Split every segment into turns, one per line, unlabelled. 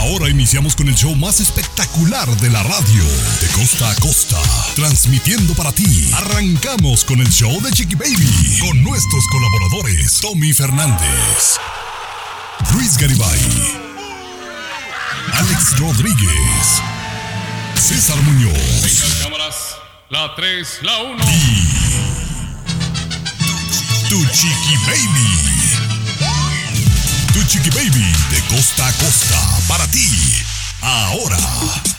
Ahora, iniciamos con el show más espectacular de la radio, de costa a costa, transmitiendo para ti. Arrancamos con el show de Chiqui Baby, con nuestros colaboradores, Tommy Fernández, Luis Garibay, Alex Rodríguez, César Muñoz
cámaras. La 3, la 1.
Tu Chiqui Baby. Tu Chiqui Baby de costa a costa para ti. Ahora.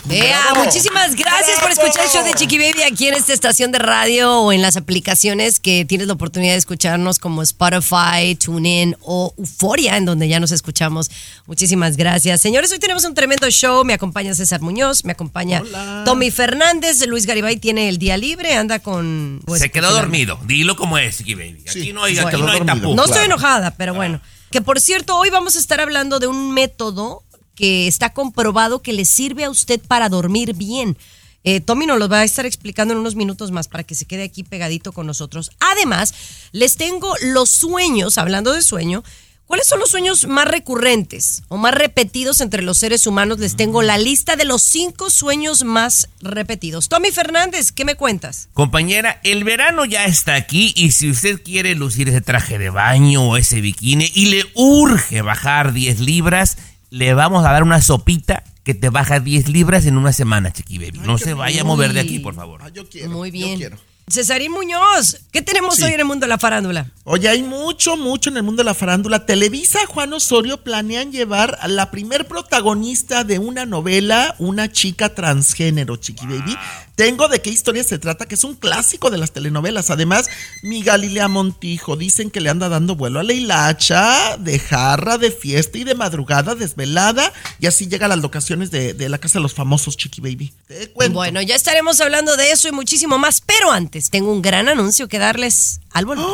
Ea, muchísimas gracias por escuchar el show de Chiqui Baby aquí en esta estación de radio o en las aplicaciones que tienes la oportunidad de escucharnos como Spotify, TuneIn o Euforia, en donde ya nos escuchamos. Muchísimas gracias. Señores, hoy tenemos un tremendo show. Me acompaña César Muñoz, me acompaña Tommy Fernández. Luis Garibay tiene el día libre, anda con... pues,
Se quedó dormido. Dilo como es, Chiqui Baby. Aquí no hay, aquí
Bueno.
no hay tapujos.
No estoy enojada, pero bueno. Que por cierto, hoy vamos a estar hablando de un método que está comprobado que le sirve a usted para dormir bien. Eh, Tommy nos lo va a estar explicando en unos minutos más para que se quede aquí pegadito con nosotros. Además, les tengo los sueños, hablando de sueño, ¿cuáles son los sueños más recurrentes o más repetidos entre los seres humanos? Les tengo la lista de los cinco sueños más repetidos. Tommy Fernández, ¿qué me cuentas?
Compañera, el verano ya está aquí y si usted quiere lucir ese traje de baño o ese bikini y le urge bajar 10 libras, le vamos a dar una sopita que te baja 10 libras en una semana, Chiqui Baby. No se vaya a mover de aquí, por favor.
Yo quiero.
Muy
yo
bien.
quiero.
Cesarín Muñoz, ¿qué tenemos
Sí.
hoy en el mundo de la farándula?
Oye, hay mucho, mucho en el mundo de la farándula. Televisa, Juan Osorio planean llevar a la primer protagonista de una novela, una chica transgénero, Chiqui Baby. Tengo de qué historia se trata, que es un clásico de las telenovelas. Además, mi Galilea Montijo dicen que le anda dando vuelo a la hilacha, de jarra, de fiesta y de madrugada, desvelada. Y así llega a las locaciones de, de la casa de los famosos, Chiqui Baby. Te cuento.
Bueno, ya estaremos hablando de eso y muchísimo más, pero antes tengo un gran anuncio que darles al volver.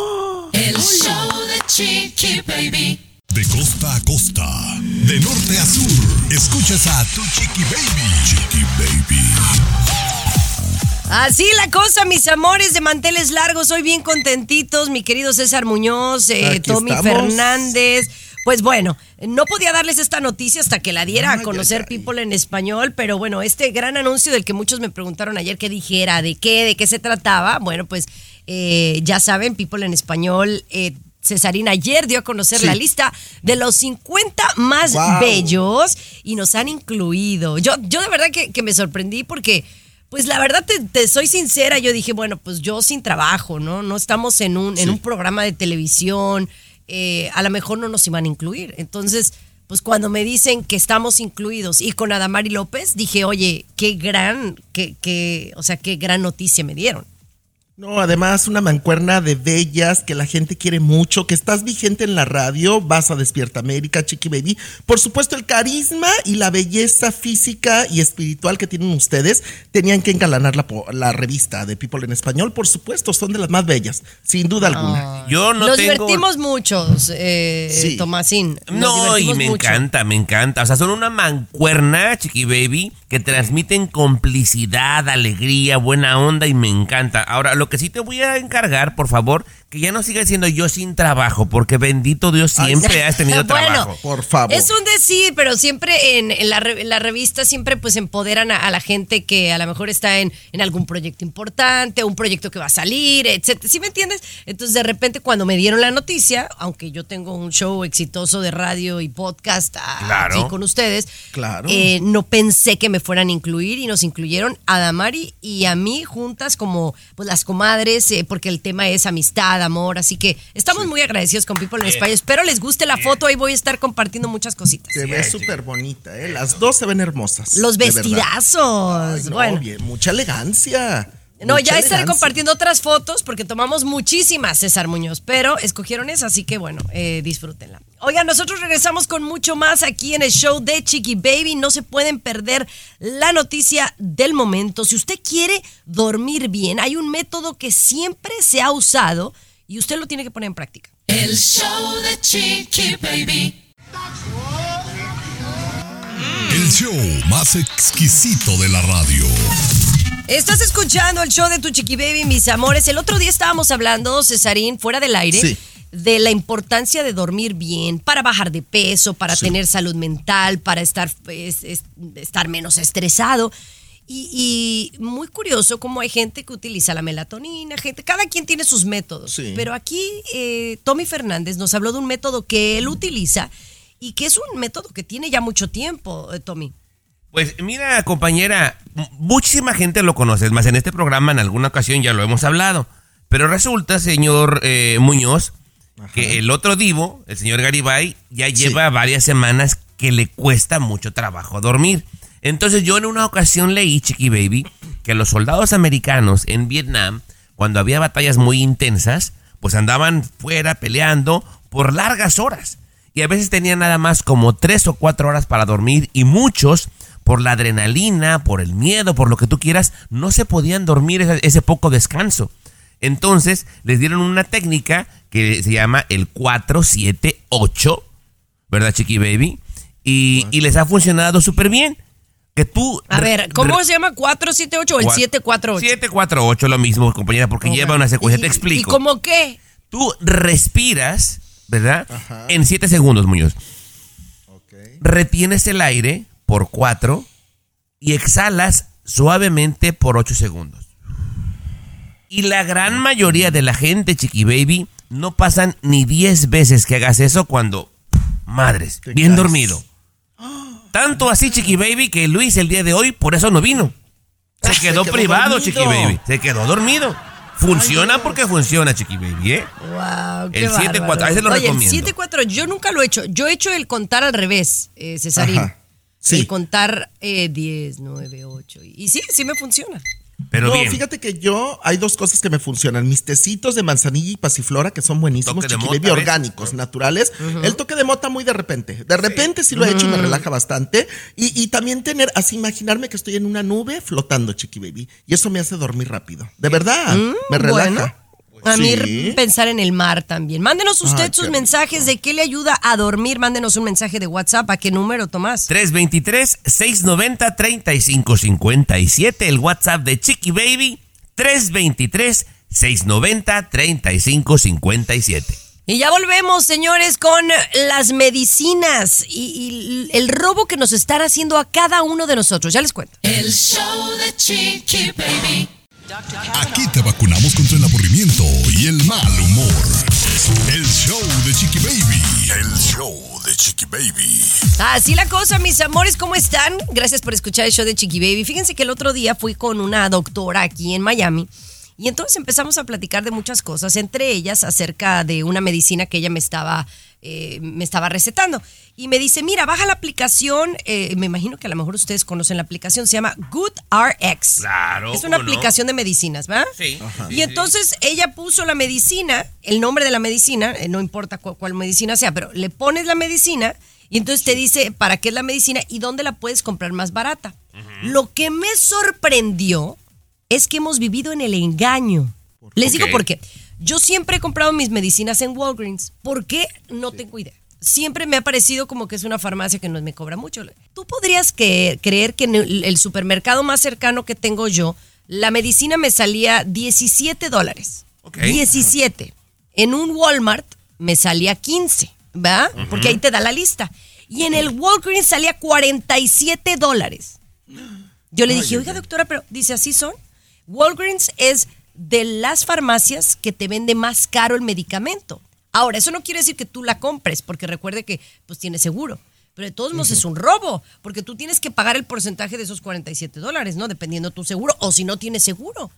De costa a costa, de norte a sur, escuchas a Tu Chiqui Baby. Chiqui Baby.
Así la cosa, mis amores de manteles largos, hoy bien contentitos, mi querido César Muñoz, eh, Tommy
estamos.
Fernández. Pues bueno, no podía darles esta noticia hasta que la diera a conocer
ay, ay.
People en español, pero bueno, este gran anuncio del que muchos me preguntaron ayer que dijera, de qué, de qué se trataba, bueno, pues eh, ya saben, People en español, eh, Cesarina ayer dio a conocer
Sí.
la lista de los 50 más
Wow.
bellos y nos han incluido. Yo, yo de verdad que, que me sorprendí porque, pues la verdad te, te soy sincera, yo dije, bueno, pues yo sin trabajo, ¿no? No estamos en un, en un programa de televisión, eh, a lo mejor no nos iban a incluir. Entonces, pues cuando me dicen que estamos incluidos y con Adamari López, dije, oye, qué gran, qué, qué, o sea, qué gran noticia me dieron.
No, además una mancuerna de bellas que la gente quiere mucho, que estás vigente en la radio, vas a Despierta América, Chiqui Baby. Por supuesto, el carisma y la belleza física y espiritual que tienen ustedes tenían que engalanar la, po- la revista de People en Español. Por supuesto, son de las más bellas, sin duda alguna.
Yo no
Nos
tengo...
divertimos muchos, eh,
Sí.
Tomasín. Nos
No, y me
mucho.
encanta, me encanta. O sea, son una mancuerna, Chiqui Baby, que transmiten complicidad, alegría, buena onda y me encanta. Ahora, lo que sí te voy a encargar, por favor, que ya no sigas siendo yo sin trabajo, porque bendito Dios siempre has tenido
Bueno,
trabajo.
Por favor.
Es un decir, pero siempre en, en la, re- en la revista siempre pues empoderan a, a la gente que a lo mejor está en, en algún proyecto importante, un proyecto que va a salir, etcétera. ¿Sí me entiendes? Entonces de repente cuando me dieron la noticia, aunque yo tengo un show exitoso de radio y podcast
Claro.
aquí con ustedes,
Claro.
eh, no pensé que me fueran a incluir y nos incluyeron a Damari y a mí juntas como pues las comadres, eh, porque el tema es amistad, amor, así que estamos muy agradecidos con People en España. Espero les guste la foto, ahí voy a estar compartiendo muchas cositas.
Se ve súper bonita, ¿eh? Las dos se ven hermosas.
Los vestidazos.
Ay, no,
bueno,
bien, mucha elegancia.
No,
Mucha
ya estaré
elegancia.
compartiendo otras fotos porque tomamos muchísimas, César Muñoz, pero escogieron esa, así que bueno, eh, disfrútenla. Oigan, nosotros regresamos con mucho más aquí en el show de Chiqui Baby. No se pueden perder la noticia del momento. Si usted quiere dormir bien, hay un método que siempre se ha usado y usted lo tiene que poner en práctica.
El show de Chiqui Baby.
El show más exquisito de la radio.
Estás escuchando el show de tu Chiqui Baby, mis amores. El otro día estábamos hablando, Cesarín, fuera del aire,
Sí.
de la importancia de dormir bien para bajar de peso, para tener salud mental, para estar, pues, es- estar menos estresado. Y, y muy curioso cómo hay gente que utiliza la melatonina, gente, cada quien tiene sus métodos.
Sí.
Pero aquí eh, Tommy Fernández nos habló de un método que él utiliza y que es un método que tiene ya mucho tiempo, eh, Tommy.
Pues mira, compañera, muchísima gente lo conoce. Es más, en este programa en alguna ocasión ya lo hemos hablado. Pero resulta, señor eh, Muñoz, que el otro divo, el señor Garibay, ya lleva varias semanas que le cuesta mucho trabajo dormir. Entonces yo en una ocasión leí, Chiqui Baby, que los soldados americanos en Vietnam, cuando había batallas muy intensas, pues andaban fuera peleando por largas horas. Y a veces tenían nada más como tres o cuatro horas para dormir y muchos, por la adrenalina, por el miedo, por lo que tú quieras, no se podían dormir ese, poco descanso. Entonces les dieron una técnica que se llama el 478, ¿verdad, Chiqui Baby? Y, y les ha funcionado súper bien. Que tú...
A ver, ¿cómo se llama? ¿478 o el
Cua-
748?
748, lo mismo, compañera, porque lleva una secuencia.
¿Y-
Te explico.
¿Y cómo qué?
Tú respiras, ¿verdad? En 7 segundos, Muñoz. Retienes el aire por 4 y exhalas suavemente por 8 segundos. Y la gran mayoría de la gente, Chiqui Baby, no pasan ni 10 veces que hagas eso cuando, madres, bien dormido. Tanto así, Chiqui Baby, que Luis el día de hoy por eso no vino. Se
Se
quedó,
quedó
privado,
dormido.
Chiqui Baby. Se quedó dormido. Funciona porque funciona, Chiqui Baby, ¿eh?
Wow,
El 7-4, ahí se lo
Oye,
recomiendo.
el 7-4, yo nunca lo he hecho. Yo he hecho el contar al revés, eh, Cesarín.
Ajá. Sí.
El contar eh, 10, 9, 8. Y, y sí, sí me funciona.
Pero
no,
bien.
fíjate que yo hay dos cosas que me funcionan. Mis tecitos de manzanilla y pasiflora, que son buenísimos,
Toque de
Chiqui
mota,
Baby,
¿ves?
orgánicos, naturales. El toque de mota muy de repente. De repente sí, lo he hecho y me relaja bastante. Y, y también tener, así imaginarme que estoy en una nube flotando, Chiqui Baby. Y eso me hace dormir rápido. De verdad, me relaja.
Mm, bueno. A mí
Sí.
pensar en el mar también. Mándenos usted sus
rico.
mensajes de qué le ayuda a dormir. Mándenos un mensaje de WhatsApp. ¿A qué número, Tomás?
323-690-3557, el WhatsApp de Chiqui Baby, 323-690-3557.
Y ya volvemos, señores, con las medicinas y, y el robo que nos están haciendo a cada uno de nosotros. Ya les cuento.
El show de Chiqui Baby.
Aquí te vacunamos contra el aburrimiento y el mal humor. El show de Chiqui Baby. El show de Chiqui Baby.
Así la cosa, mis amores, ¿cómo están? Gracias por escuchar el show de Chiqui Baby. Fíjense que el otro día fui con una doctora aquí en Miami y entonces empezamos a platicar de muchas cosas, entre ellas acerca de una medicina que ella me estaba, eh, me estaba recetando. Y me dice, mira, baja la aplicación, eh, me imagino que a lo mejor ustedes conocen la aplicación, se llama GoodRx.
Claro,
Es una aplicación de medicinas, ¿verdad?
Sí.
Y entonces ella puso la medicina, el nombre de la medicina, eh, no importa cu- cuál medicina sea, pero le pones la medicina y entonces te dice para qué es la medicina y dónde la puedes comprar más barata. Lo que me sorprendió es que hemos vivido en el engaño. Les digo
Ok.
por qué. Yo siempre he comprado mis medicinas en Walgreens. ¿Por qué? No tengo idea. Siempre me ha parecido como que es una farmacia que no me cobra mucho. ¿Tú podrías que- creer que en el el supermercado más cercano que tengo yo, la medicina me salía 17 dólares?
Ok.
17. En un Walmart me salía 15, ¿va? Porque ahí te da la lista. Y en el Walgreens salía 47 dólares. Yo le dije, oiga doctora, pero dice, así son. Walgreens es de las farmacias que te vende más caro el medicamento. Ahora, eso no quiere decir que tú la compres, porque recuerde que pues tiene seguro. Pero de todos modos es un robo, porque tú tienes que pagar el porcentaje de esos 47 dólares, ¿no? Dependiendo tu seguro, o si no tienes seguro.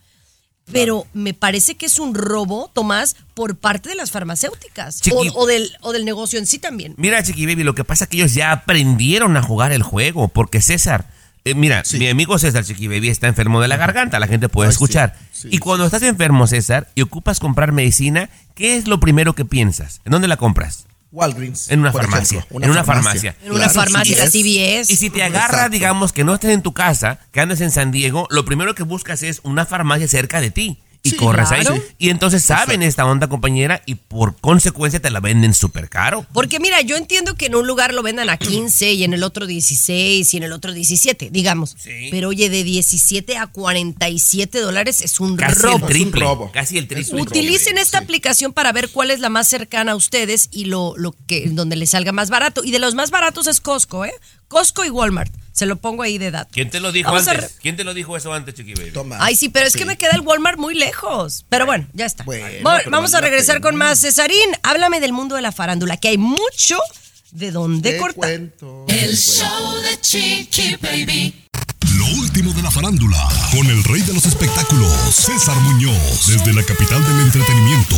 Pero me parece que es un robo, Tomás, por parte de las farmacéuticas. O, o del, o del negocio en sí también.
Mira, Chiqui Baby, lo que pasa es que ellos ya aprendieron a jugar el juego, porque César, Eh, mira, mi amigo César Chiqui Baby está enfermo de la garganta, la gente puede
Ay,
escuchar.
sí,
y cuando estás enfermo, César, y ocupas comprar medicina, ¿qué es lo primero que piensas? ¿En dónde la compras?
Walgreens.
En una farmacia.
ejemplo,
en una farmacia.
En una farmacia, la CVS.
Y si te agarra,
Exacto.
digamos, que no estés en tu casa, que andes en San Diego, lo primero que buscas es una farmacia cerca de ti. Y
Sí,
corres
claro.
ahí. Y entonces saben esta onda, compañera, y por consecuencia te la venden súper caro.
Porque mira, yo entiendo que en un lugar lo vendan a 15 y en el otro 16 y en el otro 17, digamos.
Sí.
Pero oye, de 17 a 47 dólares es un
Casi
robo.
el triple.
robo.
Casi el triple.
Utilicen esta aplicación para ver cuál es la más cercana a ustedes y lo, lo que donde les salga más barato. Y de los más baratos es Costco, ¿eh? Costco y Walmart. Se lo pongo ahí de dato.
¿Quién te lo dijo
Vamos
antes? ¿Quién te lo dijo eso antes, Chiqui Baby?
Toma.
Ay, sí, pero es que me queda el Walmart muy lejos. Pero bueno, ya está.
Bueno,
vamos a regresar con más. Cesarín, háblame del mundo de la farándula, que hay mucho de dónde cortar.
cuento.
El show de Chiqui Baby.
Lo último de la farándula, con el rey de los espectáculos, César Muñoz, desde la capital del entretenimiento,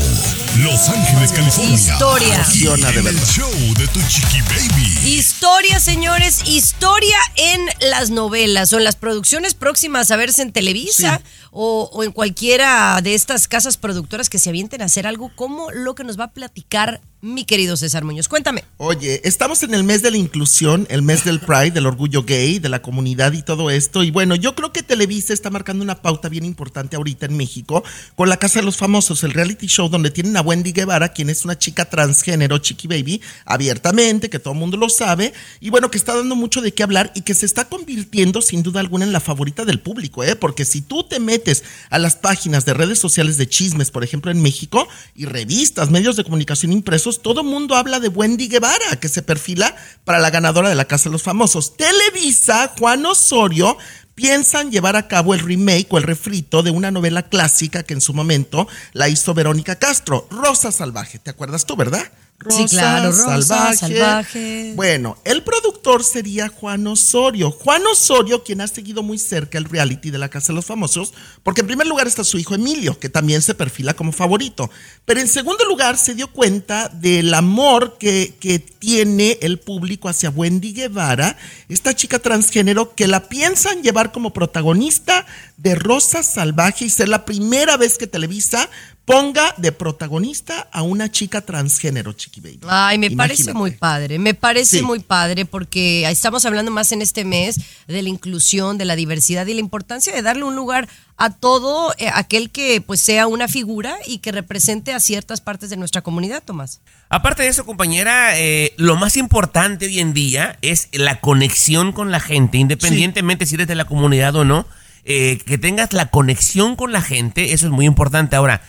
Los Ángeles, California.
Historia.
Aquí
Emociona, de
en el show de tu chiqui baby.
Historia, señores, historia en las novelas o en las producciones próximas a verse en Televisa o, o en cualquiera de estas casas productoras que se avienten a hacer algo como lo que nos va a platicar mi querido César Muñoz. Cuéntame.
Oye, estamos en el mes de la inclusión, el mes del Pride, del orgullo gay, de la comunidad y todo esto. Y bueno, yo creo que Televisa está marcando una pauta bien importante ahorita en México con La Casa de los Famosos, el reality show donde tienen a Wendy Guevara, quien es una chica transgénero, Chiqui Baby, abiertamente, que todo el mundo lo sabe. Y bueno, que está dando mucho de qué hablar y que se está convirtiendo sin duda alguna en la favorita del público, ¿eh? Porque si tú te metes a las páginas de redes sociales de chismes, por ejemplo, en México, y revistas, medios de comunicación impresos, todo mundo habla de Wendy Guevara, que se perfila para la ganadora de la Casa de los Famosos. Televisa, Juan Osorio, piensan llevar a cabo el remake o el refrito de una novela clásica que en su momento la hizo Verónica Castro, Rosa Salvaje. ¿Te acuerdas tú, verdad?
Sí, claro, Rosa Salvaje.
Bueno, el productor sería Juan Osorio. Juan Osorio, quien ha seguido muy cerca el reality de la Casa de los Famosos, porque en primer lugar está su hijo Emilio, que también se perfila como favorito. Pero en segundo lugar se dio cuenta del amor que, que tiene el público hacia Wendy Guevara, esta chica transgénero que la piensan llevar como protagonista de Rosa Salvaje y ser la primera vez que Televisa ponga de protagonista a una chica transgénero, Chiqui Baby.
Ay, me parece muy padre, me parece
Sí.
muy padre porque estamos hablando más en este mes de la inclusión, de la diversidad y la importancia de darle un lugar a todo eh, aquel que pues sea una figura y que represente a ciertas partes de nuestra comunidad, Tomás.
Aparte de eso, compañera, eh, lo más importante hoy en día es la conexión con la gente, independientemente si eres de la comunidad o no, eh, que tengas la conexión con la gente, eso es muy importante. Ahora,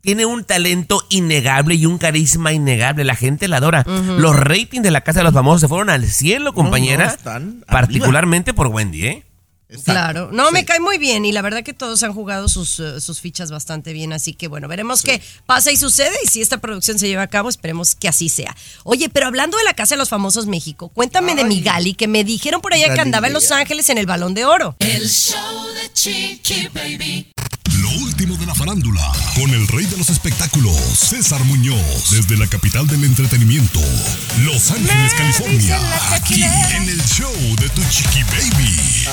tiene un talento innegable y un carisma innegable, la gente la adora. Los ratings de la Casa de los Famosos se fueron al cielo, compañera,
no, están
particularmente por Wendy, ¿eh?
Exacto.
Claro, no, me cae muy bien y la verdad que todos han jugado sus, eh, sus fichas bastante bien, así que bueno, veremos qué pasa y sucede y si esta producción se lleva a cabo, esperemos que así sea. Oye, pero hablando de la Casa de los Famosos México, cuéntame de mi
Ay.
Gali, que me dijeron por allá que andaba en Los. Ángeles en el Balón de Oro.
El show de Chiqui Baby.
Lo último de la farándula, con el rey de los espectáculos, César Muñoz, desde la capital del entretenimiento, Los Ángeles, California. Aquí en el show de tu chiqui baby.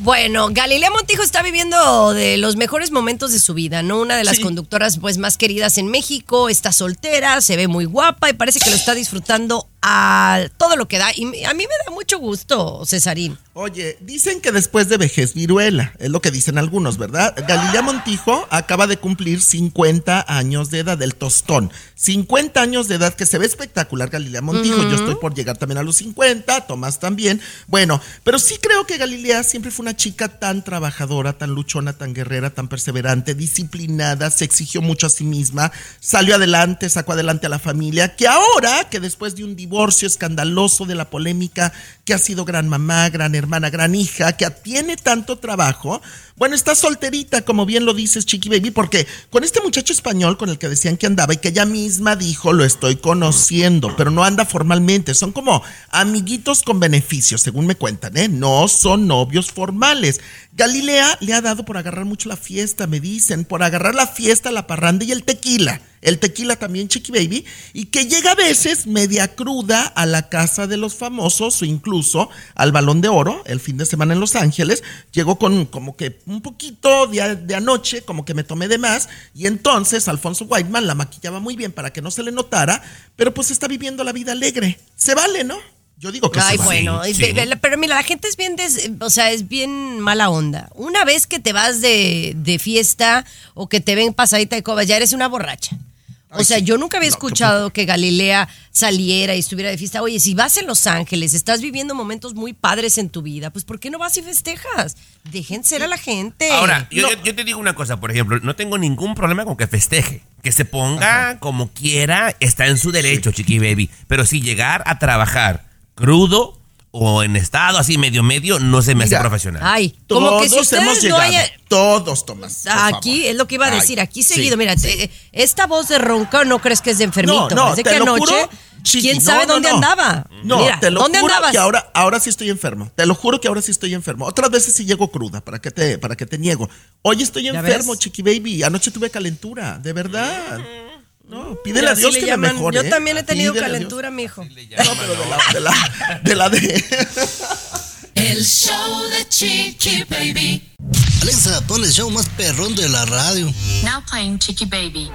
Bueno, Galilea Montijo está viviendo de los mejores momentos de su vida, ¿no? Una de las
Sí.
conductoras pues más queridas en México, está soltera, se ve muy guapa y parece que lo está disfrutando a todo lo que da. Y a mí me da mucho gusto, Cesarín.
Oye, dicen que después de vejez viruela, es lo que dicen algunos, ¿verdad? Galilea Montijo acaba de cumplir 50 años de edad, del tostón. 50 años de edad, que se ve espectacular Galilea Montijo. Yo estoy por llegar también a los 50, Tomás también. Bueno, pero sí creo que Galilea siempre fue una chica tan trabajadora, tan luchona, tan guerrera, tan perseverante, disciplinada, se exigió mucho a sí misma, salió adelante, sacó adelante a la familia, que ahora, que después de un divorcio escandaloso de la polémica, que ha sido gran mamá, gran hermana, gran hija, que tiene tanto trabajo, bueno, está solterita, como bien lo dices, Chiqui Baby, porque con este muchacho español con el que decían que andaba y que ella misma dijo, lo estoy conociendo, pero no anda formalmente, son como amiguitos con beneficios, según me cuentan, ¿eh? No son novios formales. Galilea le ha dado por agarrar mucho la fiesta, me dicen, por agarrar la fiesta, la parranda y el tequila. El tequila también, Chiqui Baby, y que llega a veces media cruda a la casa de los famosos o incluso al Balón de Oro el fin de semana en Los Ángeles. Llegó con como que un poquito de, de anoche, como que me tomé de más, y entonces Alfonso Whiteman la maquillaba muy bien para que no se le notara, pero pues está viviendo la vida alegre. Se vale, ¿no? Yo digo que
Ay,
se vale.
bueno, y de- de- pero mira, la gente es bien, des- o sea, es bien mala onda. Una vez que te vas de, de fiesta o que te ven pasadita de coba, ya eres una borracha. O sea, yo nunca había escuchado que Galilea saliera y estuviera de fiesta. Oye, si vas en Los Ángeles, estás viviendo momentos muy padres en tu vida, pues ¿por qué no vas y festejas? Dejen ser a la gente.
Ahora, yo, yo- yo te digo una cosa, por ejemplo, no tengo ningún problema con que festeje. Que se ponga como quiera, está en su derecho, chiqui baby. Pero si llegar a trabajar crudo o en estado así medio medio, no se me hace profesional.
Ay, como que si
Todos hemos
no
llegado.
hayan...
Todos, Tomás. por
Aquí
favor.
es lo que iba a decir, aquí seguido, mira,
sí.
esta voz de ronca no crees que es de enfermito,
No, no,
es de
te
que
lo
anoche,
juro, Chiqui,
quién
no,
sabe
no,
dónde
no.
andaba.
No,
Mira,
te lo
¿dónde
juro
andabas?
que ahora, ahora sí estoy enfermo. Te lo juro que ahora sí estoy enfermo. Otras veces sí llego cruda, ¿para qué te, para qué te niego? Hoy estoy
¿Ya
enfermo, chiqui baby. Anoche tuve calentura, de verdad. No, pídele
Mira,
a Dios
le
que mejore.
Yo
¿eh?
también he tenido
Pídele
calentura, mijo.
No, pero de la, de la, de la de.
El show de Chiqui Baby.
Alexa, pon el show más perrón de la radio.
Now playing Chiqui Baby.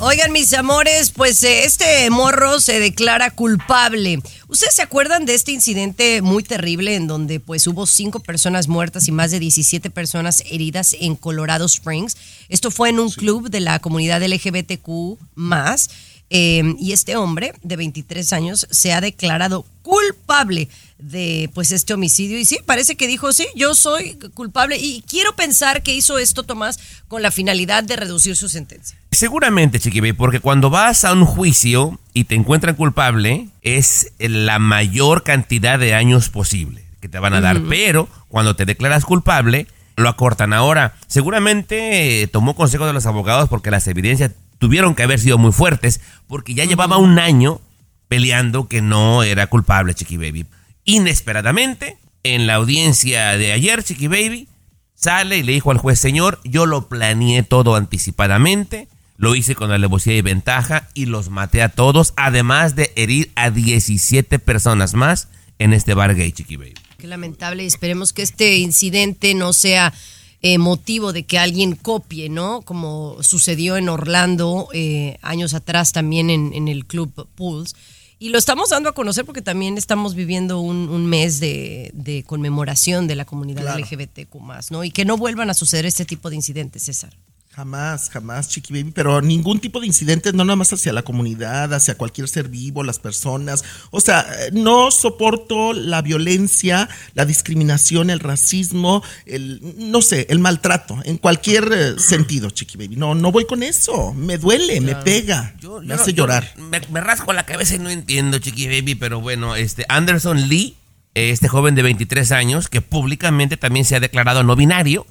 Oigan, mis amores, pues eh, este morro se declara culpable. ¿Ustedes se acuerdan de este incidente muy terrible en donde pues hubo cinco personas muertas y más de 17 personas heridas en Colorado Springs? Esto fue en un club de la comunidad LGBTQ más. eh, y este hombre de 23 años se ha declarado culpable de pues este homicidio y sí, parece que dijo, sí, yo soy culpable y quiero pensar que hizo esto Tomás con la finalidad de reducir su sentencia.
Seguramente, Chiqui Baby, porque cuando vas a un juicio y te encuentran culpable, es la mayor cantidad de años posible que te van a dar. Pero cuando te declaras culpable, lo acortan. Ahora, seguramente eh, tomó consejo de los abogados porque las evidencias tuvieron que haber sido muy fuertes, porque ya llevaba un año peleando que no era culpable, Chiqui Baby. Inesperadamente, en la audiencia de ayer, Chiqui Baby sale y le dijo al juez, señor, yo lo planeé todo anticipadamente, lo hice con alevosía y ventaja y los maté a todos, además de herir a 17 personas más en este bar gay, Chiqui Baby.
Qué lamentable y esperemos que este incidente no sea eh, motivo de que alguien copie, ¿no? Como sucedió en Orlando eh, años atrás también en, en el Club Pools. Y lo estamos dando a conocer porque también estamos viviendo un, un mes de, de conmemoración de la comunidad
Claro.
LGBTQ+, ¿no? Y que no vuelvan a suceder este tipo de incidentes, César.
Jamás, jamás, Chiqui Baby, pero ningún tipo de incidentes, no nada más hacia la comunidad, hacia cualquier ser vivo, las personas. O sea, no soporto la violencia, la discriminación, el racismo, el, no sé, el maltrato, en cualquier eh, sentido, Chiqui Baby. No, no voy con eso. Me duele, me pega,
Yo-
me
yo
hace
yo
llorar.
Me, me rasco la cabeza y no entiendo, Chiqui Baby, pero bueno, este Anderson Lee, eh, este joven de 23 años, que públicamente también se ha declarado no binario,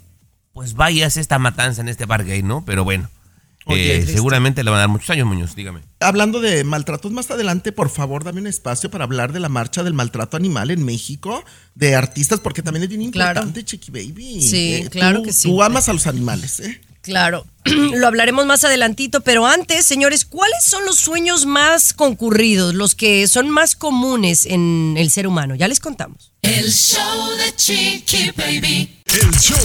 pues vaya esta matanza en este bar gay, ¿no? Pero bueno,
Oye,
eh, seguramente le van a dar muchos años, Muñoz, dígame.
Hablando de maltratos más adelante, por favor, dame un espacio para hablar de la marcha del maltrato animal en México, de artistas, porque también es bien
Claro.
importante, Chiqui Baby.
Sí,
Eh,
claro
tú-
que sí.
Tú amas a los animales, ¿eh?
Claro, lo hablaremos más adelantito, pero antes, señores, ¿cuáles son los sueños más concurridos, los que son más comunes en el ser humano? Ya les contamos.
El show de Chiqui Baby.
El show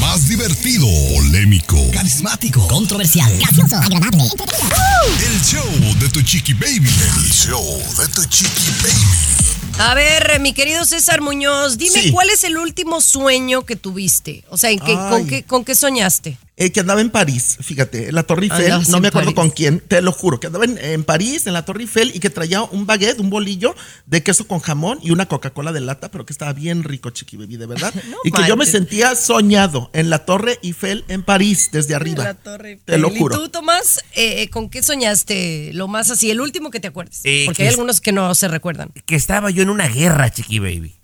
más divertido, polémico,
Carismático, controversial, gracioso, agradable.
el show de tu chiqui baby. El show de tu chiqui baby.
A ver, mi querido César Muñoz, dime
Sí.
cuál es el último sueño que tuviste. O sea, ¿en qué, con,
Ay.
qué, ¿con qué soñaste?
Eh, que andaba en París, fíjate, en la Torre Eiffel,
Andabas
no
en
me acuerdo
París.
con quién, te lo juro, que andaba en, en París, en la Torre Eiffel, y que traía un baguette, un bolillo de queso con jamón y una Coca-Cola de lata, pero que estaba bien rico, chiqui baby, de verdad. y que yo me sentía soñado en la Torre Eiffel en París, desde arriba.
La Torre
Te lo
Eiffel.
juro.
¿Y tú, Tomás, eh, eh, con qué soñaste? Lo más así, el último que te acuerdes.
Eh,
Porque
que
hay algunos que no se recuerdan.
Que estaba yo en una guerra, Chiqui Baby.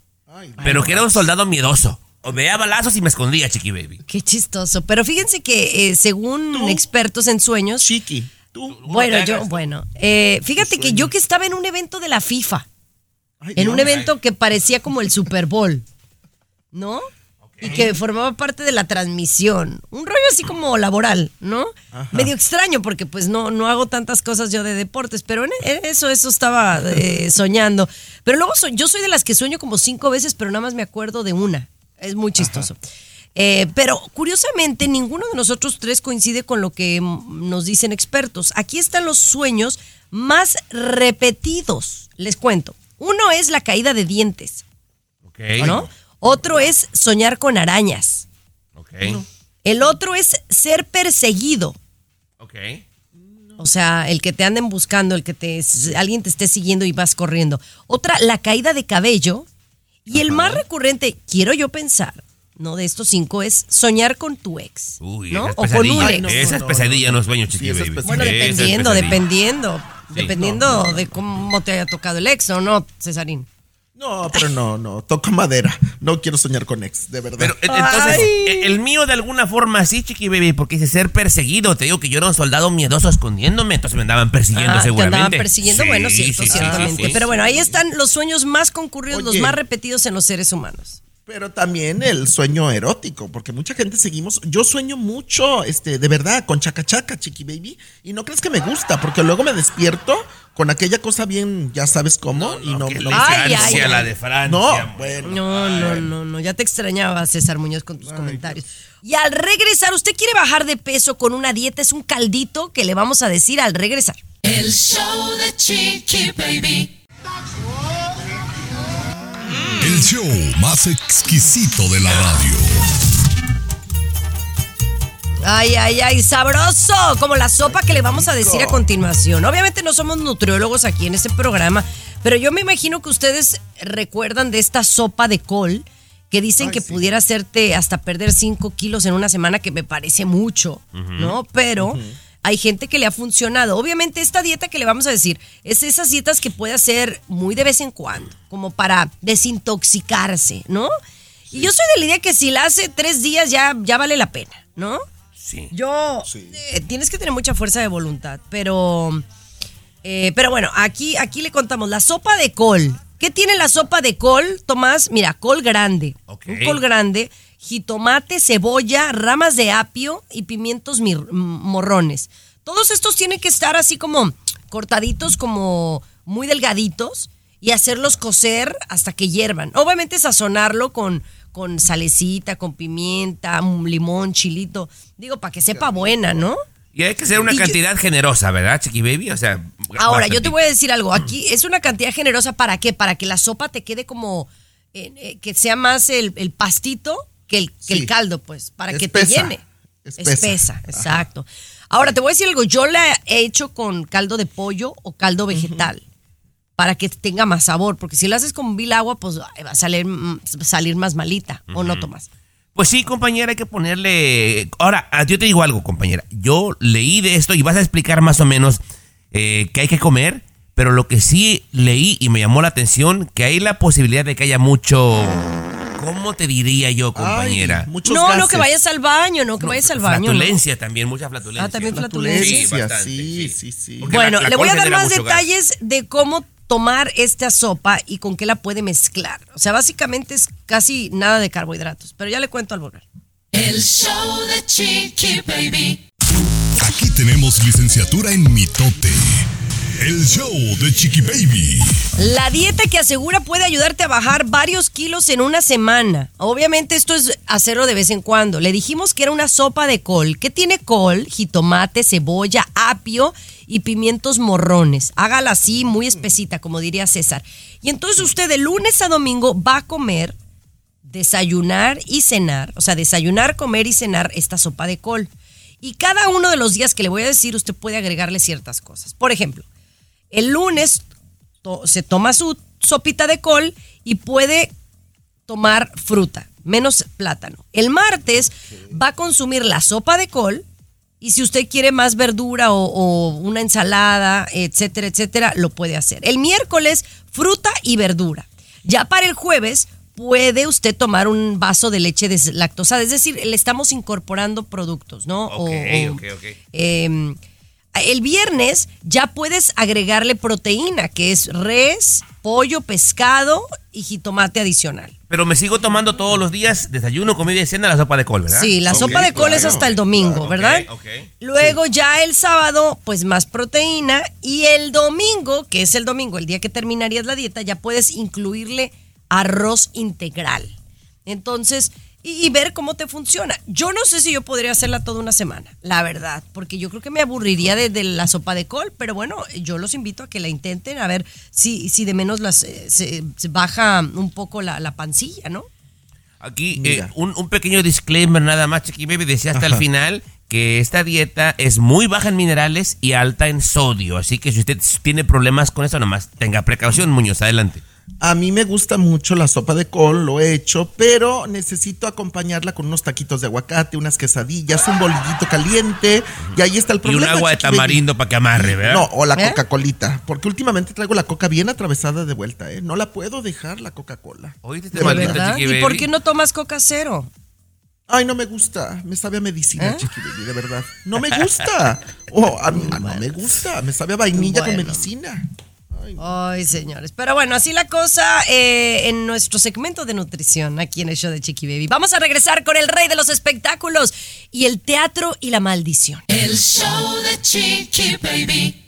Pero que era un soldado miedoso. O veía balazos y me escondía, Chiqui Baby.
Qué chistoso. Pero fíjense que eh, según expertos en sueños.
Chiqui, tú.
Bueno, yo, bueno. eh, fíjate que yo que estaba en un evento de la FIFA.
Ay,
En un evento que parecía como el Super Bowl. ¿No? y que formaba parte de la transmisión. Un rollo así como laboral, ¿no? Medio extraño porque pues no, no hago tantas cosas yo de deportes, pero en en eso, eso estaba eh, soñando. Pero luego so- yo soy de las que sueño como cinco veces, pero nada más me acuerdo de una. Es muy chistoso. Eh, pero curiosamente, ninguno de nosotros tres coincide con lo que nos dicen expertos. Aquí están los sueños más repetidos. Les cuento. Uno es la caída de dientes,
Ok.
¿no? Otro es soñar con arañas.
Ok.
El otro es ser perseguido.
Ok.
O sea, el que te anden buscando, el que te alguien te esté siguiendo y vas corriendo. Otra, la caída de cabello. Y el más recurrente, quiero yo pensar, no de estos cinco, es soñar con tu ex.
Uy,
¿no? O con un ex.
no,
esa es
no,
pesadilla,
no,
no, sueño,
sí,
chiqui
esa es
baby.
pesadilla.
Bueno, dependiendo, dependiendo.
Sí.
dependiendo de cómo te haya tocado el ex o no, Cesarín.
No, pero no, no, toco madera. No quiero soñar con ex, de verdad.
Pero entonces,
Ay.
eh, el mío de alguna forma sí, chiqui baby, porque dice ser perseguido. Te digo que yo era un soldado miedoso escondiéndome, entonces me andaban persiguiendo
Ah, te
seguramente.
andaban persiguiendo,
Sí,
bueno, cierto,
sí, sí,
ciertamente.
sí, sí.
Pero bueno, ahí están los sueños más concurridos, los más repetidos en los seres humanos.
Pero también el sueño erótico, porque mucha gente seguimos. Yo sueño mucho, este, de verdad, con chacachaca, chiqui baby. Y no crees que me gusta, porque luego me despierto con aquella cosa bien, ya sabes cómo, y no,
Que
no-
la
Ay,
Francia,
ay,
la de Francia.
No, bueno.
No, no, no, no, ya te extrañaba César Muñoz con tus comentarios. Y al regresar, usted quiere bajar de peso con una dieta, es un caldito que le vamos a decir al regresar.
El show de Chiqui Baby.
El show más exquisito de la radio.
Ay, ay, ay, sabroso, como la sopa que le vamos a decir a continuación. Obviamente no somos nutriólogos aquí en este programa, pero yo me imagino que ustedes recuerdan de esta sopa de col que dicen que pudiera hacerte hasta perder 5 kilos en una semana, que me parece mucho, ¿no? Pero hay gente que le ha funcionado. Obviamente esta dieta que le vamos a decir es esas dietas que puede hacer muy de vez en cuando, como para desintoxicarse, ¿no? Y yo soy de la idea que si la hace tres días ya, ya vale la pena, ¿no?
Sí.
Yo, eh, tienes que tener mucha fuerza de voluntad, pero, eh, pero bueno, aquí, aquí le contamos la sopa de col. ¿Qué tiene la sopa de col, Tomás? Mira, col grande, un col grande, jitomate, cebolla, ramas de apio y pimientos morrones. Todos estos tienen que estar así como cortaditos, como muy delgaditos y hacerlos cocer hasta que hiervan. Obviamente sazonarlo con, con salecita, con pimienta, un limón, chilito. Digo, para que sepa buena, ¿no?
Y hay que ser una
Y yo-
cantidad generosa, ¿verdad, chiqui baby? O sea.
Ahora, yo te voy a decir algo. Aquí es una cantidad generosa para qué? Para que la sopa te quede como, eh, eh, que sea más el, el pastito que el, que el caldo, pues, para que te llene.
Espesa.
Espesa,
Ajá.
exacto. Ahora, te voy a decir algo. Yo la he hecho con caldo de pollo o caldo vegetal. Para que tenga más sabor, porque si lo haces con vil agua, pues va a salir, mm, salir más malita, ¿o no, Tomás?
Pues sí, compañera, hay que ponerle. Ahora, ah, yo te digo algo, compañera. Yo leí de esto y vas a explicar más o menos eh, qué hay que comer, pero lo que sí leí y me llamó la atención, que hay la posibilidad de que haya mucho. ¿Cómo te diría yo, compañera?
Ay, muchos
No, no, que vayas al baño, no, que vayas al baño. ¿no?
Flatulencia también, mucha flatulencia.
Ah, también
Flatulencia,
Sí, bastante,
sí, sí,
Bueno,
la- la
le voy a dar más
gas.
detalles de cómo tomar esta sopa y con qué la puede mezclar. O sea, básicamente es casi nada de carbohidratos, pero ya le cuento al volver.
El show de Chiqui Baby.
Aquí tenemos licenciatura en mitote. El show de Chiqui Baby.
La dieta que asegura puede ayudarte a bajar varios kilos en una semana. Obviamente esto es hacerlo de vez en cuando. Le dijimos que era una sopa de col. ¿Qué tiene col? Jitomate, cebolla, apio y pimientos morrones. Hágala así, muy espesita, como diría César. Y entonces usted de lunes a domingo va a comer, desayunar y cenar. O sea, desayunar, comer y cenar esta sopa de col. Y cada uno de los días que le voy a decir, usted puede agregarle ciertas cosas. Por ejemplo, el lunes to- se toma su sopita de col y puede tomar fruta, menos plátano. El martes va a consumir la sopa de col y si usted quiere más verdura o, o una ensalada, etcétera, etcétera, lo puede hacer. El miércoles, fruta y verdura. Ya para el jueves puede usted tomar un vaso de leche deslactosada, es decir, le estamos incorporando productos, ¿no? O-
Ok,
o-
ok, ok.
eh, El viernes ya puedes agregarle proteína, que es res, pollo, pescado y jitomate adicional.
Pero me sigo tomando todos los días, desayuno, comida y cena, la sopa de col, ¿verdad?
Sí, la sopa de col es hasta el domingo, ¿verdad? Luego ya el sábado, pues más proteína. Y el domingo, que es el domingo, el día que terminarías la dieta, ya puedes incluirle arroz integral. Entonces, y, y ver cómo te funciona. Yo no sé si yo podría hacerla toda una semana, la verdad, porque yo creo que me aburriría de, de la sopa de col, pero bueno, yo los invito a que la intenten, a ver si, si de menos las, eh, se, se baja un poco la, la pancilla, ¿no?
Aquí eh, un, un pequeño disclaimer nada más, Chiqui Baby decía hasta el final que esta dieta es muy baja en minerales y alta en sodio. Así que si usted tiene problemas con eso, nomás tenga precaución, Muñoz, adelante.
A mí me gusta mucho la sopa de col, lo he hecho, pero necesito acompañarla con unos taquitos de aguacate, unas quesadillas, un bolillito caliente, y ahí está el
Y
problema.
un agua de tamarindo para que amarre, ¿verdad?
No, o la
¿Eh?
Coca-Colita, porque últimamente traigo la coca bien atravesada de vuelta, ¿eh? No la puedo dejar la Coca-Cola.
¿Y por qué no tomas coca cero?
Ay, no me gusta, me sabe a medicina,
¿Eh?
De verdad. No me gusta. Oh, a mí- no me gusta, me sabe a vainilla con medicina.
Ay, señores. Pero bueno, así la cosa eh, en nuestro segmento de nutrición aquí en el show de Chiqui Baby. Vamos a regresar con el rey de los espectáculos y el teatro y la maldición.
El show de Chiqui Baby.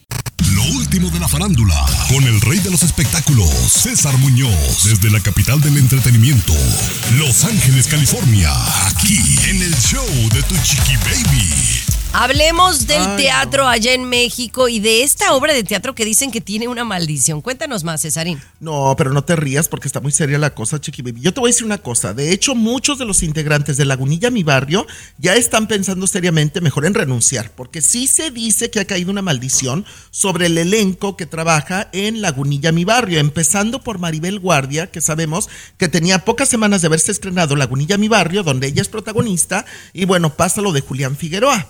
Lo último de la farándula, con el rey de los espectáculos, César Muñoz, desde la capital del entretenimiento, Los Ángeles, California, aquí en el show de Tu Chiqui Baby.
Hablemos del
Ay,
teatro allá en México y de esta obra de teatro que dicen que tiene una maldición. Cuéntanos más, Cesarín.
No, pero no te rías porque está muy seria la cosa, Chiqui Baby. Yo te voy a decir una cosa. De hecho, muchos de los integrantes de Lagunilla, mi barrio, ya están pensando seriamente mejor en renunciar, porque sí se dice que ha caído una maldición sobre el elenco que trabaja en Lagunilla, mi barrio, empezando por Maribel Guardia, que sabemos que tenía pocas semanas de haberse estrenado Lagunilla, mi barrio, donde ella es protagonista, y bueno, pasa lo de Julián Figueroa.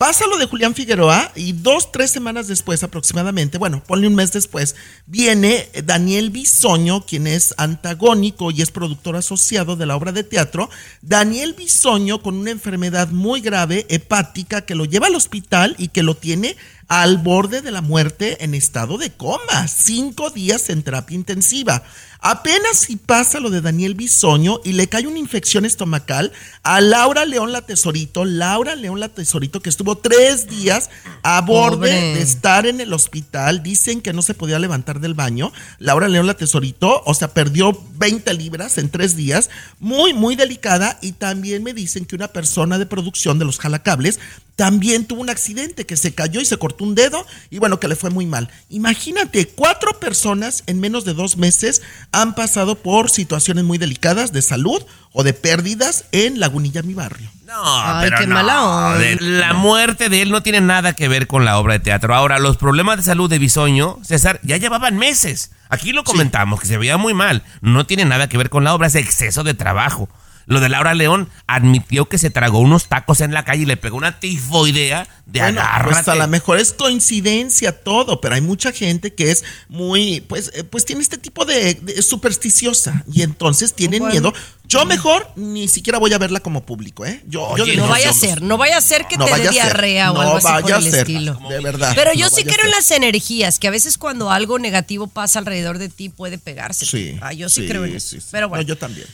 Pasa lo de Julián Figueroa y dos, tres semanas después aproximadamente, bueno, ponle un mes después, viene Daniel Bisoño, quien es antagónico y es productor asociado de la obra de teatro. Daniel Bisoño con una enfermedad muy grave, hepática, que lo lleva al hospital y que lo tiene al borde de la muerte en estado de coma, cinco días en terapia intensiva. Apenas si pasa lo de Daniel Bisoño y le cae una infección estomacal a Laura León la Tesorito, Laura León la Tesorito que estuvo tres días a borde
Pobre.
de estar en el hospital, dicen que no se podía levantar del baño. Laura León la Tesorito, o sea, perdió 20 libras en tres días, muy, muy delicada. Y también me dicen que una persona de producción de los jalacables también tuvo un accidente que se cayó y se cortó un dedo y bueno, que le fue muy mal. Imagínate, cuatro personas en menos de dos meses han pasado por situaciones muy delicadas de salud o de pérdidas en Lagunilla, mi barrio.
No,
Ay,
pero
qué
no,
mala onda.
La muerte de él no tiene nada que ver con la obra de teatro. Ahora, los problemas de salud de Bisoño, César, ya llevaban meses. Aquí lo comentamos, que se veía muy mal. No tiene nada que ver con la obra, es exceso de trabajo. Lo de Laura León admitió que se tragó unos tacos en la calle y le pegó una tifoidea de
Bueno,
agárrate.
pues a lo mejor es coincidencia todo, pero hay mucha gente que es muy, pues, eh, pues tiene este tipo de, de supersticiosa y entonces tienen
Bueno.
miedo. Yo mejor ni siquiera voy a verla como público, ¿eh? Yo,
Oye,
No vaya a ser, no vaya a ser que
No
te dé diarrea o
no
algo así por
vaya a
el
ser,
estilo.
de verdad.
Pero yo
no
sí creo en las energías, que a veces cuando algo negativo pasa alrededor de ti puede pegarse.
Sí.
Ah, yo sí,
sí,
creo en eso.
sí, sí.
Pero bueno.
No, yo también.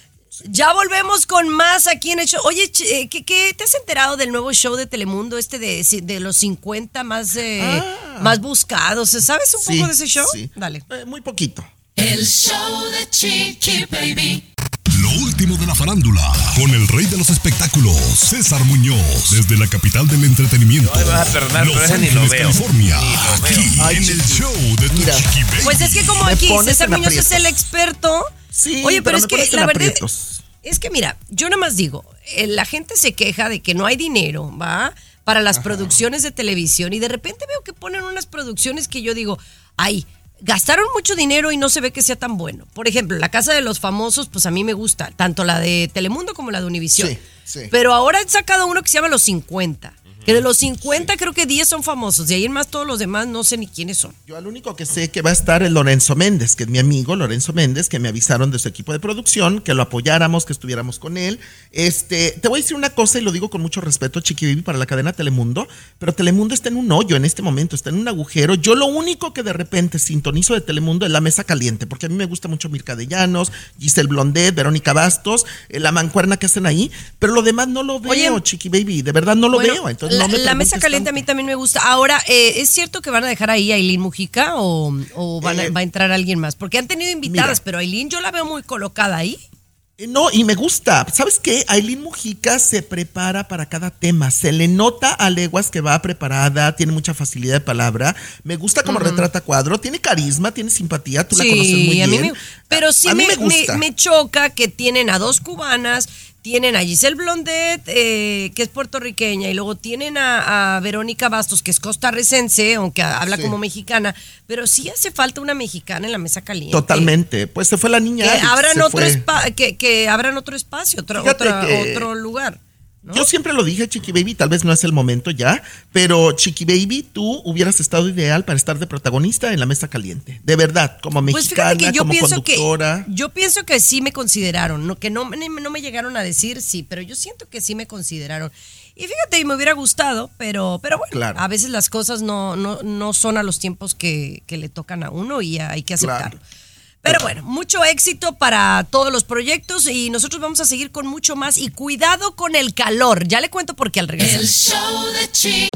Ya volvemos con más aquí en el show. Oye, eh, ¿qué, qué te has enterado del nuevo show de Telemundo, este de, de los 50 más, eh,
Ah.
más buscados? ¿Sabes un
Sí,
poco de ese show?
sí.
Dale.
Eh, muy poquito.
El show de Chiqui Baby.
Lo último de la farándula, con el rey de los espectáculos, César Muñoz, desde la capital del entretenimiento,
Ay, vas a perdonar,
Los
ese ni
Ángeles,
lo veo.
California,
Ni lo veo.
aquí
Ay,
en el show de Tu
Mira.
Chiqui Baby.
Pues es que como aquí César Muñoz es el experto.
Sí,
Oye, pero,
pero
es que la verdad
aprietos.
es que mira, yo nada más digo, eh, la gente se queja de que no hay dinero, ¿va? Para las producciones de televisión y de repente veo que ponen unas producciones que yo digo, ay, gastaron mucho dinero y no se ve que sea tan bueno. Por ejemplo, La Casa de los Famosos, pues a mí me gusta, tanto la de Telemundo como la de Univisión.
Sí, sí.
Pero ahora han sacado uno que se llama Los 50. Que de los 50 creo que 10 son famosos. De ahí en más todos los demás no sé ni quiénes son.
Yo al único que sé que va a estar es Lorenzo Méndez, que es mi amigo Lorenzo Méndez, que me avisaron de su equipo de producción, que lo apoyáramos, que estuviéramos con él. Este, te voy a decir una cosa y lo digo con mucho respeto, Chiqui Baby, para la cadena Telemundo, pero Telemundo está en un hoyo en este momento, está en un agujero. Yo lo único que de repente sintonizo de Telemundo es la mesa caliente, porque a mí me gusta mucho Mirka de Llanos, Giselle Blondet, Verónica Bastos, eh, la mancuerna que hacen ahí, pero lo demás no lo veo,
Oye,
Chiqui Baby, de verdad no lo
Bueno,
veo. Entonces
la,
no me
la mesa caliente a mí también me gusta. Ahora, eh, ¿es cierto que van a dejar ahí a Aileen Mujica o, o van a-
Eh,
va a entrar alguien más? Porque han tenido invitadas,
mira.
pero Aileen yo la veo muy colocada ahí.
Eh, No, y me gusta. ¿Sabes qué? Aileen Mujica se prepara para cada tema. Se le nota a leguas que va preparada, tiene mucha facilidad de palabra. Me gusta como retrata cuadro, tiene carisma, tiene simpatía, tú la conoces muy bien.
a mí me, pero sí
A mí
me,
me gusta.
me- me choca que tienen a dos cubanas, tienen a Giselle Blondet, eh, que es puertorriqueña, y luego tienen a, a Verónica Bastos, que es costarricense, aunque habla
Sí.
como mexicana, pero sí hace falta una mexicana en la mesa caliente.
Totalmente. Pues se fue la niña.
Que
Alex,
abran, otro que, que abran otro espacio, otro, otra-
que-
otro lugar. ¿No?
Yo siempre lo dije, Chiqui Baby, tal vez no es el momento ya, pero Chiqui Baby, tú hubieras estado ideal para estar de protagonista en la mesa caliente. De verdad, como
Pues
mexicana,
fíjate que yo
como
pienso que
conductora.
yo pienso que sí me consideraron, no que no, me- no me llegaron a decir sí, pero yo siento que sí me consideraron. Y fíjate, y me hubiera gustado, pero pero bueno,
Claro.
a veces las cosas no, no, no son a los tiempos que, que le tocan a uno y hay que aceptarlo. Pero bueno, mucho éxito para todos los proyectos y nosotros vamos a seguir con mucho más y cuidado con el calor. Ya le cuento por qué al
Chiqui.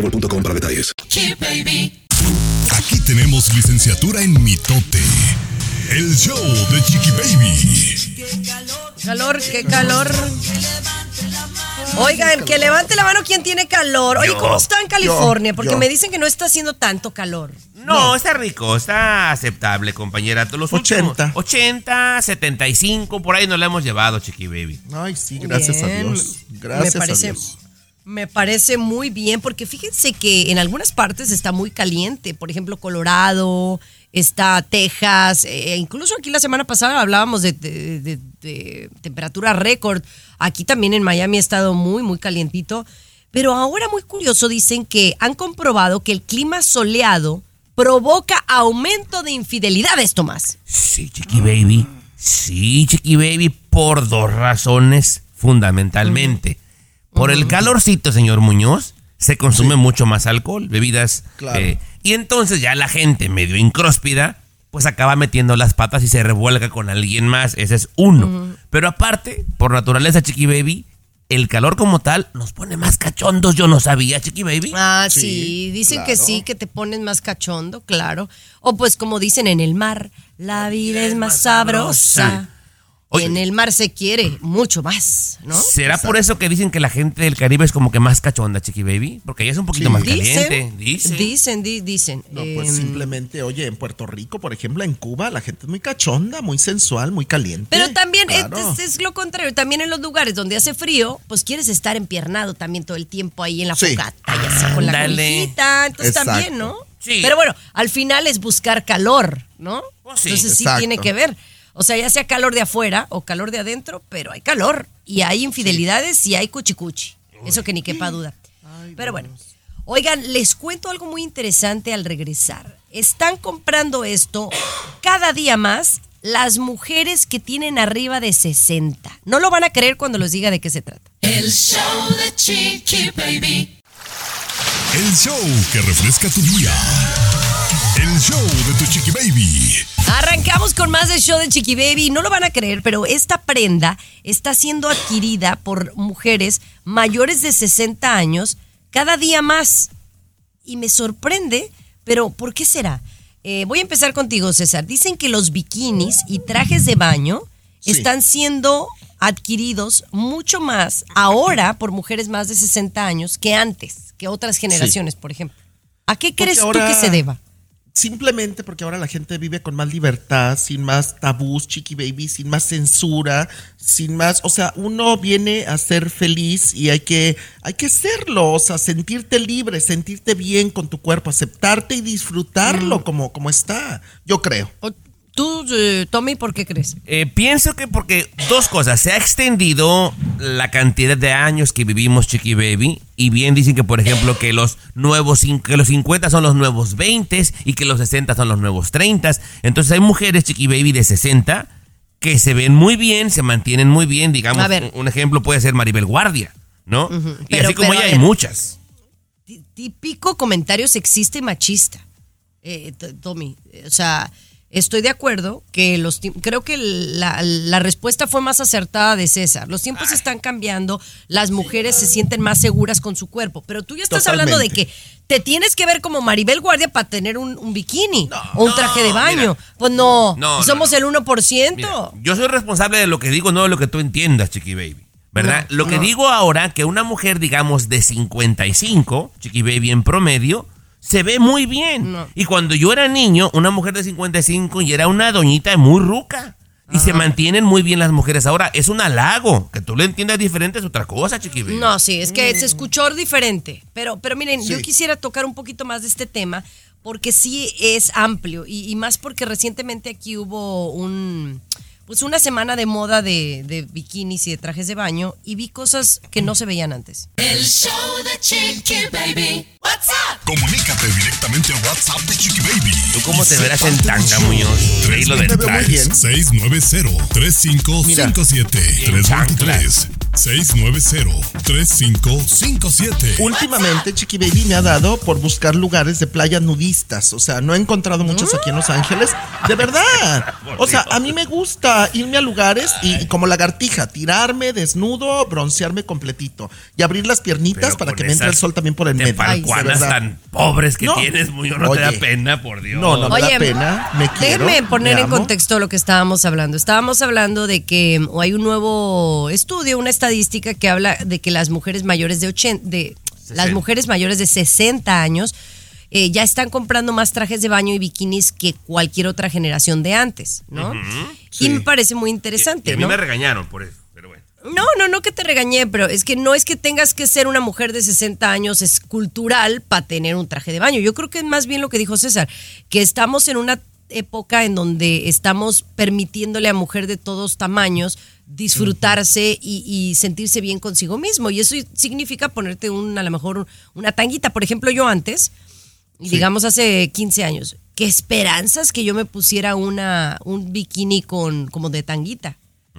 boostmobile.com para detalles.
Baby.
Aquí tenemos licenciatura en mitote. El show de Chiqui Baby.
Calor, qué calor. Oigan, que levante la mano quien tiene calor. Oye. ¿cómo está en California? Porque me dicen que no está haciendo tanto calor.
No, está rico, está aceptable, compañera. Los
80.
últimos 80, 75, por ahí nos la hemos llevado, Chiqui Baby.
Ay, sí, gracias
Bien.
a Dios. Gracias
me parece,
a Dios.
Me parece muy bien, porque fíjense que en algunas partes está muy caliente. Por ejemplo, Colorado, está Texas. eh, incluso aquí la semana pasada hablábamos de- de temperatura récord. Aquí también en Miami ha estado muy, muy calientito. Pero ahora muy curioso, dicen que han comprobado que el clima soleado provoca aumento de infidelidades, Tomás.
Sí, Chiqui Baby. Sí, Chiqui Baby, por dos razones fundamentalmente. Por el calorcito, señor Muñoz, se consume mucho más alcohol, bebidas.
Claro.
eh, y entonces ya la gente medio incróspida, pues acaba metiendo las patas y se revuelca con alguien más. Ese es uno. Pero aparte, por naturaleza, Chiqui Baby, el calor como tal nos pone más cachondos. Yo no sabía, Chiqui Baby.
Ah, sí,
Sí,
dicen que sí, que te pones más cachondo, claro. O pues como dicen en el mar, la vida es más sabrosa.
Oye.
En el mar se quiere mucho más, ¿no?
¿Será por eso que dicen que la gente del Caribe es como que más cachonda, Chiqui Baby? Porque ella es un poquito
Sí.
más caliente.
Dicen,
Dicen.
dicen, di- dicen.
No, pues
Em,
simplemente, oye, en Puerto Rico, por ejemplo, en Cuba, la gente es muy cachonda, muy sensual, muy caliente.
Pero también es-
Claro.
es, es lo contrario. También en los lugares donde hace frío, pues quieres estar empiernado también todo el tiempo ahí en la
Sí.
fogata y así con la cobijita. Entonces
Exacto.
también, ¿no?
Sí.
Pero bueno, al final es buscar calor, ¿no?
Pues sí.
Entonces sí
Exacto.
tiene que ver. O sea, ya sea calor de afuera o calor de adentro, pero hay calor. Y hay infidelidades y hay cuchicuchi. Eso que ni quepa duda. Pero bueno. Oigan, les cuento algo muy interesante al regresar. Están comprando esto cada día más las mujeres que tienen arriba de 60. No lo van a creer cuando les diga de qué se trata.
El show de Chiqui Baby.
El show que refresca tu día. El show de tu Chiqui Baby.
Arrancamos con más del show de Chiqui Baby. No lo van a creer, pero esta prenda está siendo adquirida por mujeres mayores de 60 años cada día más. Y me sorprende, pero ¿por qué será? Eh, voy a empezar contigo, César. Dicen que los bikinis y trajes de baño
Sí.
están siendo adquiridos mucho más ahora por mujeres más de 60 años que antes, que otras generaciones, por ejemplo. ¿A qué
Porque
crees tú que se deba?
Simplemente porque ahora la gente vive con más libertad, sin más tabús, chiqui baby, sin más censura, sin más, o sea, uno viene a ser feliz y hay que, hay que serlo, o sea, sentirte libre, sentirte bien con tu cuerpo, aceptarte y disfrutarlo como, como está, yo creo.
Tú, eh, Tommy, ¿por qué crees?
Eh, pienso que porque dos cosas. Se ha extendido la cantidad de años que vivimos Chiqui Baby. Y bien dicen que, por ejemplo, que los nuevos que los 50 son los nuevos 20 y que los 60 son los nuevos 30. Entonces hay mujeres Chiqui Baby de 60 que se ven muy bien, se mantienen muy bien. Digamos,
A ver.
un ejemplo puede ser Maribel Guardia, ¿no? Y
Pero-
así como ella hay muchas.
típico comentario sexista y machista, eh, Tommy. O sea, estoy de acuerdo que los creo que la, la respuesta fue más acertada de César. Los tiempos están cambiando, las mujeres se sienten más seguras con su cuerpo, pero tú ya estás hablando de que te tienes que ver como Maribel Guardia para tener un, un bikini o un traje de baño. pues no,
No,
somos
no.
el 1%.
Mira, yo soy responsable de lo que digo, no de lo que tú entiendas, Chiqui Baby. ¿Verdad? Lo que digo ahora, que una mujer, digamos, de 55, Chiqui Baby en promedio, se ve muy bien. Y cuando yo era niño, una mujer de 55 y era una doñita muy ruca. Y se mantienen muy bien las mujeres ahora. Es un halago. Que tú lo entiendas diferente es otra cosa, Chiqui Baby.
No, sí, es que se escuchó diferente. Pero, pero miren, yo quisiera tocar un poquito más de este tema porque sí es amplio y, y más porque recientemente aquí hubo un pues una semana de moda de, de bikinis y de trajes de baño y vi cosas que no se veían antes.
El show de Chiqui Baby. What's up?
Comunícate directamente a WhatsApp de Chiqui Baby.
¿Tú cómo te verás en tanga. Muñoz? Lo del traje.
690-3557. 390-3557.
Últimamente, Chiqui Baby me ha dado por buscar lugares de playas nudistas. O sea, no he encontrado muchos aquí en Los Ángeles. De verdad. O sea, a mí me gusta irme a lugares y, y como lagartija, tirarme desnudo, broncearme completito y abrir las piernitas
Pero
para que me entre el sol también por el medio.
Palcuanas tan pobres que
No.
tienes, Muñoz, no te da pena, por Dios.
No, no me
Oye,
da pena. Me quiero.
Déjenme poner
me
en
amo.
contexto lo que estábamos hablando. Estábamos hablando de que hay un nuevo estudio, una estadística que habla de que las mujeres mayores de 80, de las
60.
mujeres mayores de 60 años eh, ya están comprando más trajes de baño y bikinis que cualquier otra generación de antes, ¿no? Y me parece muy interesante,
Y a mí
¿no?
me regañaron por eso, pero bueno.
No, no, no que te regañé, pero es que no es que tengas que ser una mujer de 60 años escultural para tener un traje de baño. Yo creo que es más bien lo que dijo César, que estamos en una época en donde estamos permitiéndole a mujer de todos tamaños disfrutarse y, y sentirse bien consigo mismo. Y eso significa ponerte un, a lo mejor una tanguita. Por ejemplo, yo antes, y digamos hace 15 años, qué esperanzas que yo me pusiera una, un bikini con, como de tanguita.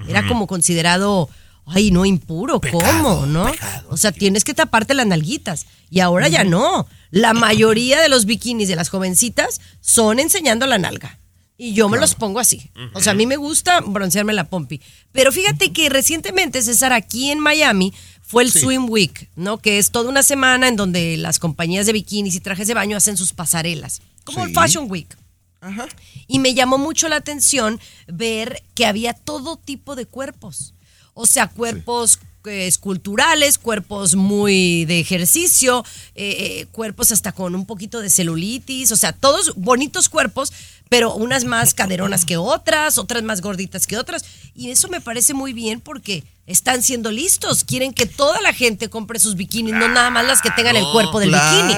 Era como considerado, ay, no, impuro, ¿cómo? ¿No? o sea, tienes que taparte las nalguitas. Y ahora ya no. La mayoría de los bikinis de las jovencitas son enseñando la nalga. Y yo me los pongo así. O sea, a mí me gusta broncearme la pompi. Pero fíjate que recientemente, César, aquí en Miami fue el
Sí.
Swim Week, ¿no? Que es toda una semana en donde las compañías de bikinis y trajes de baño hacen sus pasarelas. Como el. Fashion Week. Y me llamó mucho la atención ver que había todo tipo de cuerpos. O sea, cuerpos esculturales, cuerpos muy de ejercicio, eh, eh, cuerpos hasta con un poquito de celulitis, o sea, todos bonitos cuerpos, pero unas más caderonas que otras, otras más gorditas que otras. Y eso me parece muy bien porque están siendo listos. Quieren que toda la gente compre sus bikinis, no nada más las que tengan el cuerpo del bikini.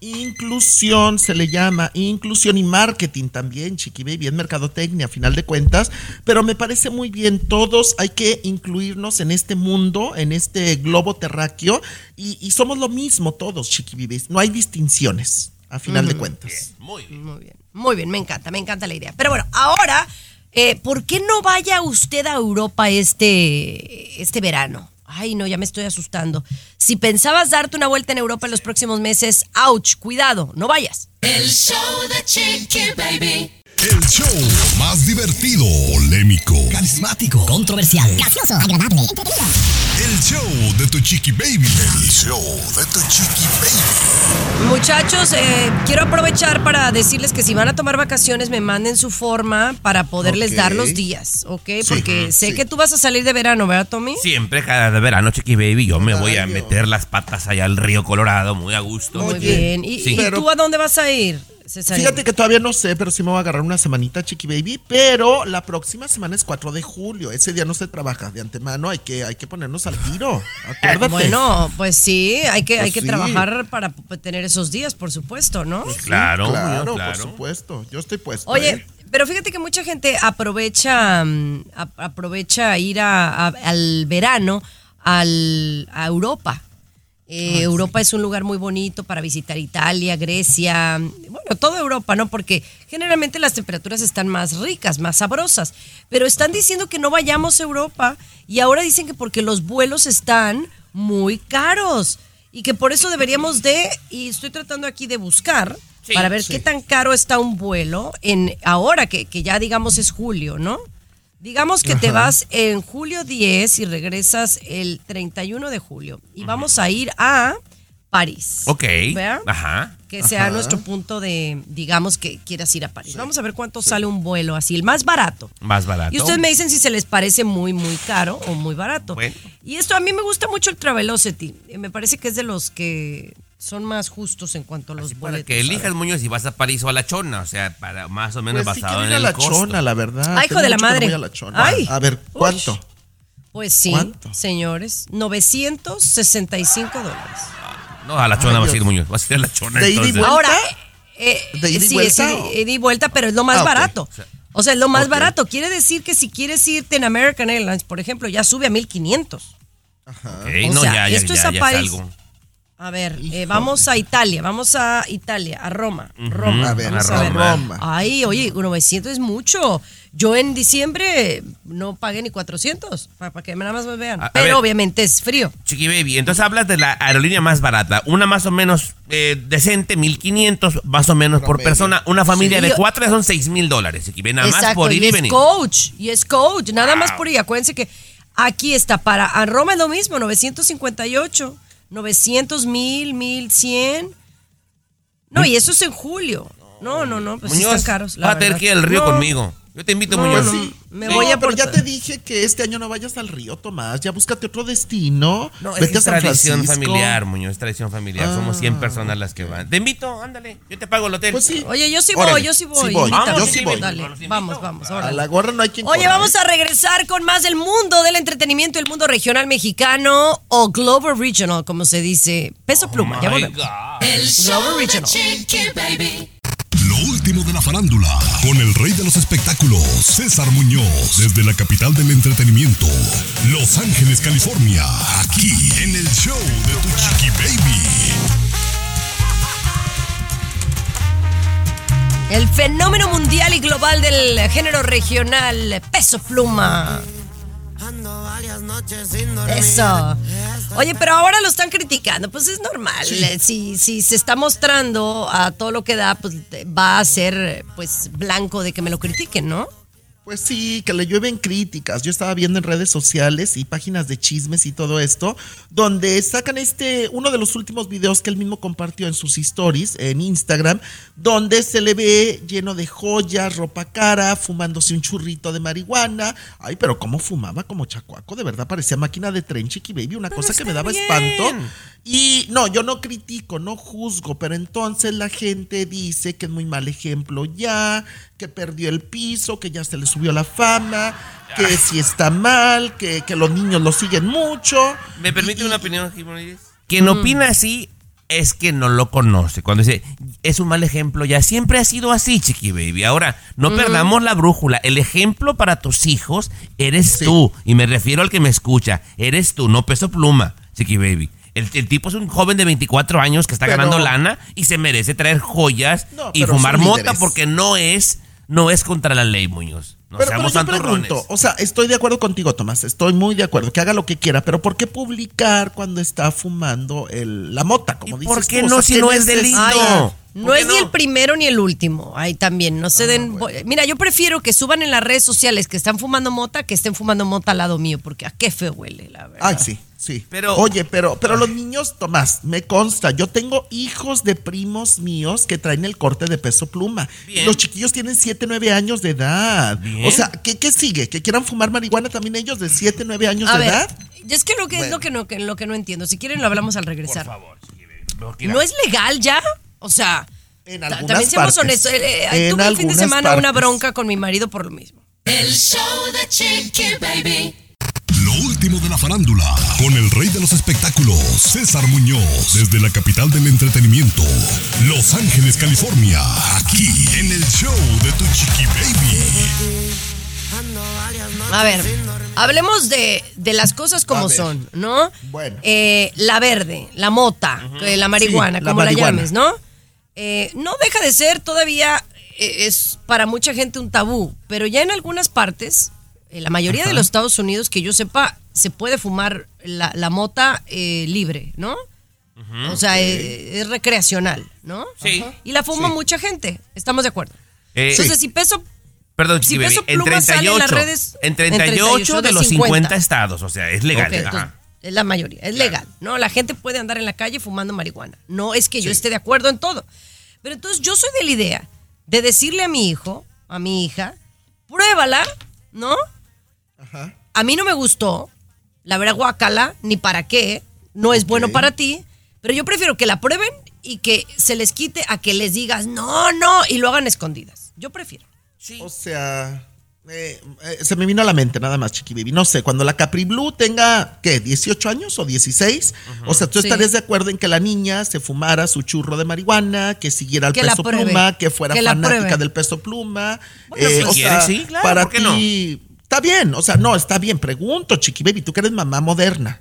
Inclusión se le llama, inclusión y marketing también, Chiqui Baby, es mercadotecnia a final de cuentas, pero me parece muy bien, todos hay que incluirnos en este mundo, en este globo terráqueo, y, y somos lo mismo todos, Chiqui Baby, no hay distinciones a final de cuentas.
Muy bien. Muy bien, me encanta, me encanta la idea. Pero bueno, ahora, eh, ¿por qué no vaya usted a Europa este, este verano? Ay, no, ya me estoy asustando. Si pensabas darte una vuelta en Europa en los próximos meses, ouch, cuidado, no vayas.
El show de Chiqui Baby.
El show más divertido, polémico,
Carismático. Controversial. Gracioso. Agradable. Entretenido.
el show de tu chiqui baby. El show de tu chiqui baby.
Muchachos, eh, quiero aprovechar para decirles que si van a tomar vacaciones, me manden su forma para poderles dar los días, ¿ok? Porque sé que tú vas a salir de verano, ¿verdad, Tommy?
Siempre, cada verano, Chiqui Baby, yo me voy a meter las patas allá al río Colorado, muy a gusto.
Muy bien. ¿Y,
Sí.
y
Pero-
tú a dónde vas a ir,
Fíjate que todavía no sé, pero sí me voy a agarrar una semanita, Chiqui Baby. Pero la próxima semana es 4 de julio. Ese día no se trabaja de antemano. Hay que, hay que ponernos al tiro. Acuérdate.
Bueno, pues sí, hay que,
Pues
hay que
sí.
trabajar para tener esos días, por supuesto, ¿no?
Claro,
claro,
Muñoz,
por
claro.
supuesto. Yo estoy puesto.
Oye,
¿eh?
pero fíjate que mucha gente aprovecha, mm, ap- aprovecha ir a- a- al verano al, a Europa. Eh, Europa es un lugar muy bonito para visitar Italia, Grecia, bueno, toda Europa, ¿no? Porque generalmente las temperaturas están más ricas, más sabrosas. Pero están diciendo que no vayamos a Europa y ahora dicen que porque los vuelos están muy caros y que por eso deberíamos de, y estoy tratando aquí de buscar
Sí,
para ver
sí.
qué tan caro está un vuelo en ahora que, que ya digamos es julio, ¿no? Digamos que te vas en julio 10 y regresas el 31 de julio. Y vamos a ir a París.
Ok.
¿Verdad?
Ajá.
Que sea
Ajá.
nuestro punto de, digamos, que quieras ir a París. Vamos a ver cuánto sale un vuelo así, el más barato.
Más barato.
Y ustedes me dicen si se les parece muy, muy caro o muy barato.
Bueno.
Y esto a mí me gusta mucho el Travelocity. Me parece que es de los que son más justos en cuanto a los
Para
boletos.
que elijas, Muñoz, si vas a París o a La Chona, o sea, para más o menos
Pues sí
basado en
ir a
el
la
costo.
chona, la verdad.
Ay, hijo
Tengo
de la
no
madre.
voy a la chona.
Ay.
A ver,
Uy.
¿cuánto?
Pues sí,
¿Cuánto?
señores, 965 dólares.
No, a La Chona
Ay,
vas a ir. Muñoz, vas a ir a La Chona
¿De ida y
entonces.
vuelta?
Ahora, eh,
¿De ida y
sí,
vuelta
es ida y vuelta, pero es lo más
Ah,
barato. O sea, es lo más barato. Quiere decir que si quieres irte en American Airlines, por ejemplo, ya sube a 1500.
Ok,
O
no,
sea,
ya, ya,
esto es a
ya es
París.
algo.
A ver, eh, vamos a Italia, vamos a Italia, a Roma. Roma.
A ver,
vamos
a
ver.
Roma.
Ay, oye, 900 es mucho. Yo en diciembre no pagué ni 400, para, que nada más me vean.
A- a
Pero
ver.
obviamente es frío.
Chiqui Baby, entonces hablas de la aerolínea más barata, una más o menos eh, decente, 1500 más o menos por persona, una familia
Sí.
de cuatro son 6000 dólares, Chiqui Baby, nada más por ir
y
y
es
venir.
coach, y es coach, nada más por ir. Acuérdense que aquí está para a Roma es lo mismo, 958, 900, 1000, 1100. No, y eso es en julio. No, no, no, pues sí están caros. la
vas a tener que ir al río
No,
conmigo. Yo te invito,
No,
Muñoz.
no.
Sí.
Me
No,
voy a
pero ya te dije que este año no vayas al río, Tomás. Ya búscate otro destino.
No, es,
Vete a
es
San
tradición
Francisco.
familiar, Muñoz, es tradición familiar. Somos 100 personas las que van. Te invito, ándale, yo te pago el hotel.
Pues sí.
Oye, yo sí
Órale,
voy, yo sí voy.
Sí voy.
Vamos, yo sí voy.
Dale, vamos, vamos.
A la gorra no hay quien
Oye,
corra,
vamos
¿eh?
a regresar con más del mundo del entretenimiento, el mundo regional mexicano o Global Regional, como se dice. Peso pluma, ya volvemos.
God.
El de
Regional.
Chiqui Baby.
Último de la farándula, con el rey de los espectáculos, César Muñoz, desde la capital del entretenimiento, Los Ángeles, California, aquí en el show de Tu Chiqui Baby.
El fenómeno mundial y global del género regional, peso pluma. Eso. Oye, pero ahora lo están criticando, pues es normal. Eh, Si, si se está mostrando a todo lo que da, pues va a ser pues blanco de que me lo critiquen, ¿no?
Pues sí, que le llueven críticas. Yo estaba viendo en redes sociales y páginas de chismes y todo esto, donde sacan este, uno de los últimos videos que él mismo compartió en sus stories en Instagram, donde se le ve lleno de joyas, ropa cara, fumándose un churrito de marihuana. Ay, pero cómo fumaba como chacuaco, de verdad parecía máquina de tren, chiqui baby, una cosa que me daba
bien.
espanto. Y no, yo no critico, no juzgo, pero entonces la gente dice que es muy mal ejemplo ya, que perdió el piso, que ya se le subió la fama, que si está mal, que, que los niños lo siguen mucho.
¿Me permite una opinión, Jiménez? Quien opina así es que no lo conoce. Cuando dice, es un mal ejemplo, ya siempre ha sido así, Chiqui Baby. Ahora, no perdamos la brújula. El ejemplo para tus hijos eres
Sí.
tú. Y me refiero al que me escucha. Eres tú, no peso pluma, Chiqui Baby. El, el tipo es un joven de 24 años que está
Pero-
ganando lana y se merece traer joyas
No,
y fumar mota porque no es, no es contra la ley, Muñoz. No
pero, pero
seamos
yo
santurrones.
pregunto, o sea, estoy de acuerdo contigo, Tomás, estoy muy de acuerdo, que haga lo que quiera, pero ¿por qué publicar cuando está fumando el, la mota, como
¿Y
dices
por qué
tú? O
no
sea,
si
¿qué
no es delito?
No es ni el primero ni el último. Ahí también, no se den. bo- Mira, yo prefiero que suban en las redes sociales que están fumando mota que estén fumando mota al lado mío, porque a qué feo huele, la verdad.
Ay, sí, sí.
Pero-
Oye, pero, pero los niños, Tomás, me consta, yo tengo hijos de primos míos que traen el corte de peso pluma.
Bien.
Los chiquillos tienen 7, 9 años de edad.
Bien.
O sea, ¿qué, qué sigue? ¿Que quieran fumar marihuana también ellos de 7, 9 años
A
de
ver,
edad?
es que lo que es lo que no, que, lo que no entiendo. Si quieren lo hablamos al regresar.
Por favor, Baby. No, quiera-
¿No es legal ya? O sea,
En
ta-
algunas
también seamos
partes.
honestos. eh, eh,
En
tuve el fin de semana una bronca con mi marido por lo mismo.
El show de Chiqui Baby.
Último de la farándula, con el rey de los espectáculos, César Muñoz, desde la capital del entretenimiento, Los Ángeles, California, aquí en el show de Tu Chiqui Baby.
A ver, hablemos de, de las cosas como son, ¿no?
Bueno.
Eh, la verde, la mota, eh, la marihuana,
Sí,
como la
marihuana.
llames, ¿no? Eh, no deja de ser todavía, eh, es para mucha gente un tabú, pero ya en algunas partes, en la mayoría de los Estados Unidos, que yo sepa, se puede fumar la, la mota eh, libre, ¿no? O sea, eh, es recreacional, ¿no?
Sí.
Y la fuma mucha gente, estamos de acuerdo.
Eh,
Entonces, si peso
Perdón,
si Peso
en
Pluma sale en
38,
las redes-
en
en
38,
38
de los 50.
50
estados, o sea, es legal.
Ok,
ajá.
entonces, es la mayoría, es legal, ¿no? La gente puede andar en la calle fumando marihuana. No es que yo esté de acuerdo en todo. Pero entonces yo soy de la idea de decirle a mi hijo, a mi hija, pruébala, ¿no?
Ajá.
A mí no me gustó, la verdad, guacala, ni para qué, no es bueno para ti, pero yo prefiero que la prueben y que se les quite a que les digas, no, no, y lo hagan escondidas. Yo prefiero.
O sea, eh, eh, se me vino a la mente nada más, Chiqui Baby. No sé, cuando la Capri Blue tenga, ¿qué? ¿18 años o 16? O sea, ¿tú
Sí.
estarías de acuerdo en que la niña se fumara su churro de marihuana, que siguiera el
Que
peso pluma, que fuera
Que
fanática
pruebe.
del peso pluma?
Bueno, si
o
quiere, sí, claro,
para
¿por qué
ti, está bien, o sea, no, está bien. Pregunto, Chiqui Baby, tú que eres mamá moderna.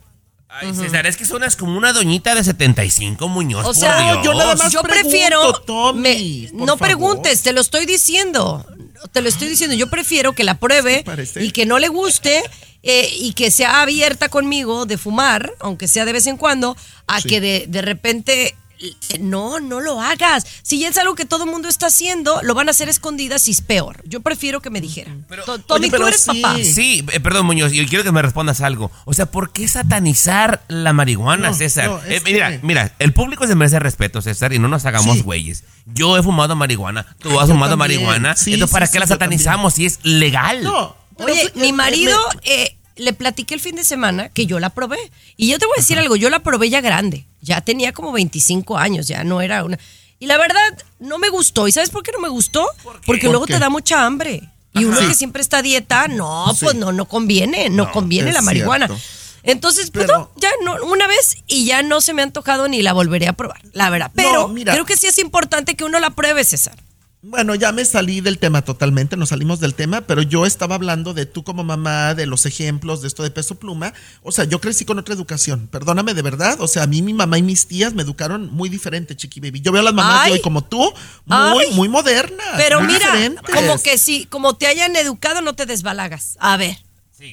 Ay, César, es que suenas como una doñita de 75, Muñoz.
O
por
sea,
Dios.
yo nada más
yo
pregunto,
prefiero.
Tommy,
me-
por
no
favor.
preguntes, te lo estoy diciendo. Te lo estoy diciendo. Yo prefiero que la pruebe
Sí,
y que no le guste eh, y que sea abierta conmigo de fumar, aunque sea de vez en cuando, a
Sí.
que de, de repente. Eh, No, no lo hagas. Si ya es algo que todo el mundo está haciendo, lo van a hacer escondidas y es peor. Yo prefiero que me dijeran. Tommy,
Oye, pero
tú eres
sí.
papá.
Sí, eh, perdón, Muñoz, yo quiero que me respondas algo. O sea, ¿por qué satanizar la marihuana,
No,
César?
no,
Eh, mira,
que-
mira, el público se merece respeto, César, y no nos hagamos
Sí.
güeyes. Yo he fumado marihuana, tú has
yo
fumado
también.
marihuana,
Sí,
entonces ¿para
sí,
qué la satanizamos si es legal?
No.
Oye, mi marido
me-
eh, le platiqué el fin de semana que yo la probé. Y yo te voy a decir algo, yo la probé ya grande. Ya tenía como 25 años, ya no era una... Y la verdad, no me gustó. ¿Y sabes por qué no me gustó? Porque
¿Por
luego
qué?
te da mucha hambre. Y uno que siempre está a dieta, no,
Sí.
pues no, no conviene, no,
No,
conviene la marihuana.
cierto.
Entonces, pues no, ya no, una vez y ya no se me ha antojado ni la volveré a probar, la verdad. Pero
mira.
creo que sí es importante que uno la pruebe, César.
Bueno, ya me salí del tema totalmente, nos salimos del tema, pero yo estaba hablando de tú como mamá, de los ejemplos, de esto de peso pluma. O sea, yo crecí con otra educación, perdóname de verdad. O sea, a mí mi mamá y mis tías me educaron muy diferente, chiqui baby. Yo veo a las mamás
Ay.
de hoy como tú, muy,
Ay.
muy modernas.
Pero
muy
mira,
diferentes.
como que sí, como te hayan educado, no te desbalagas. A ver.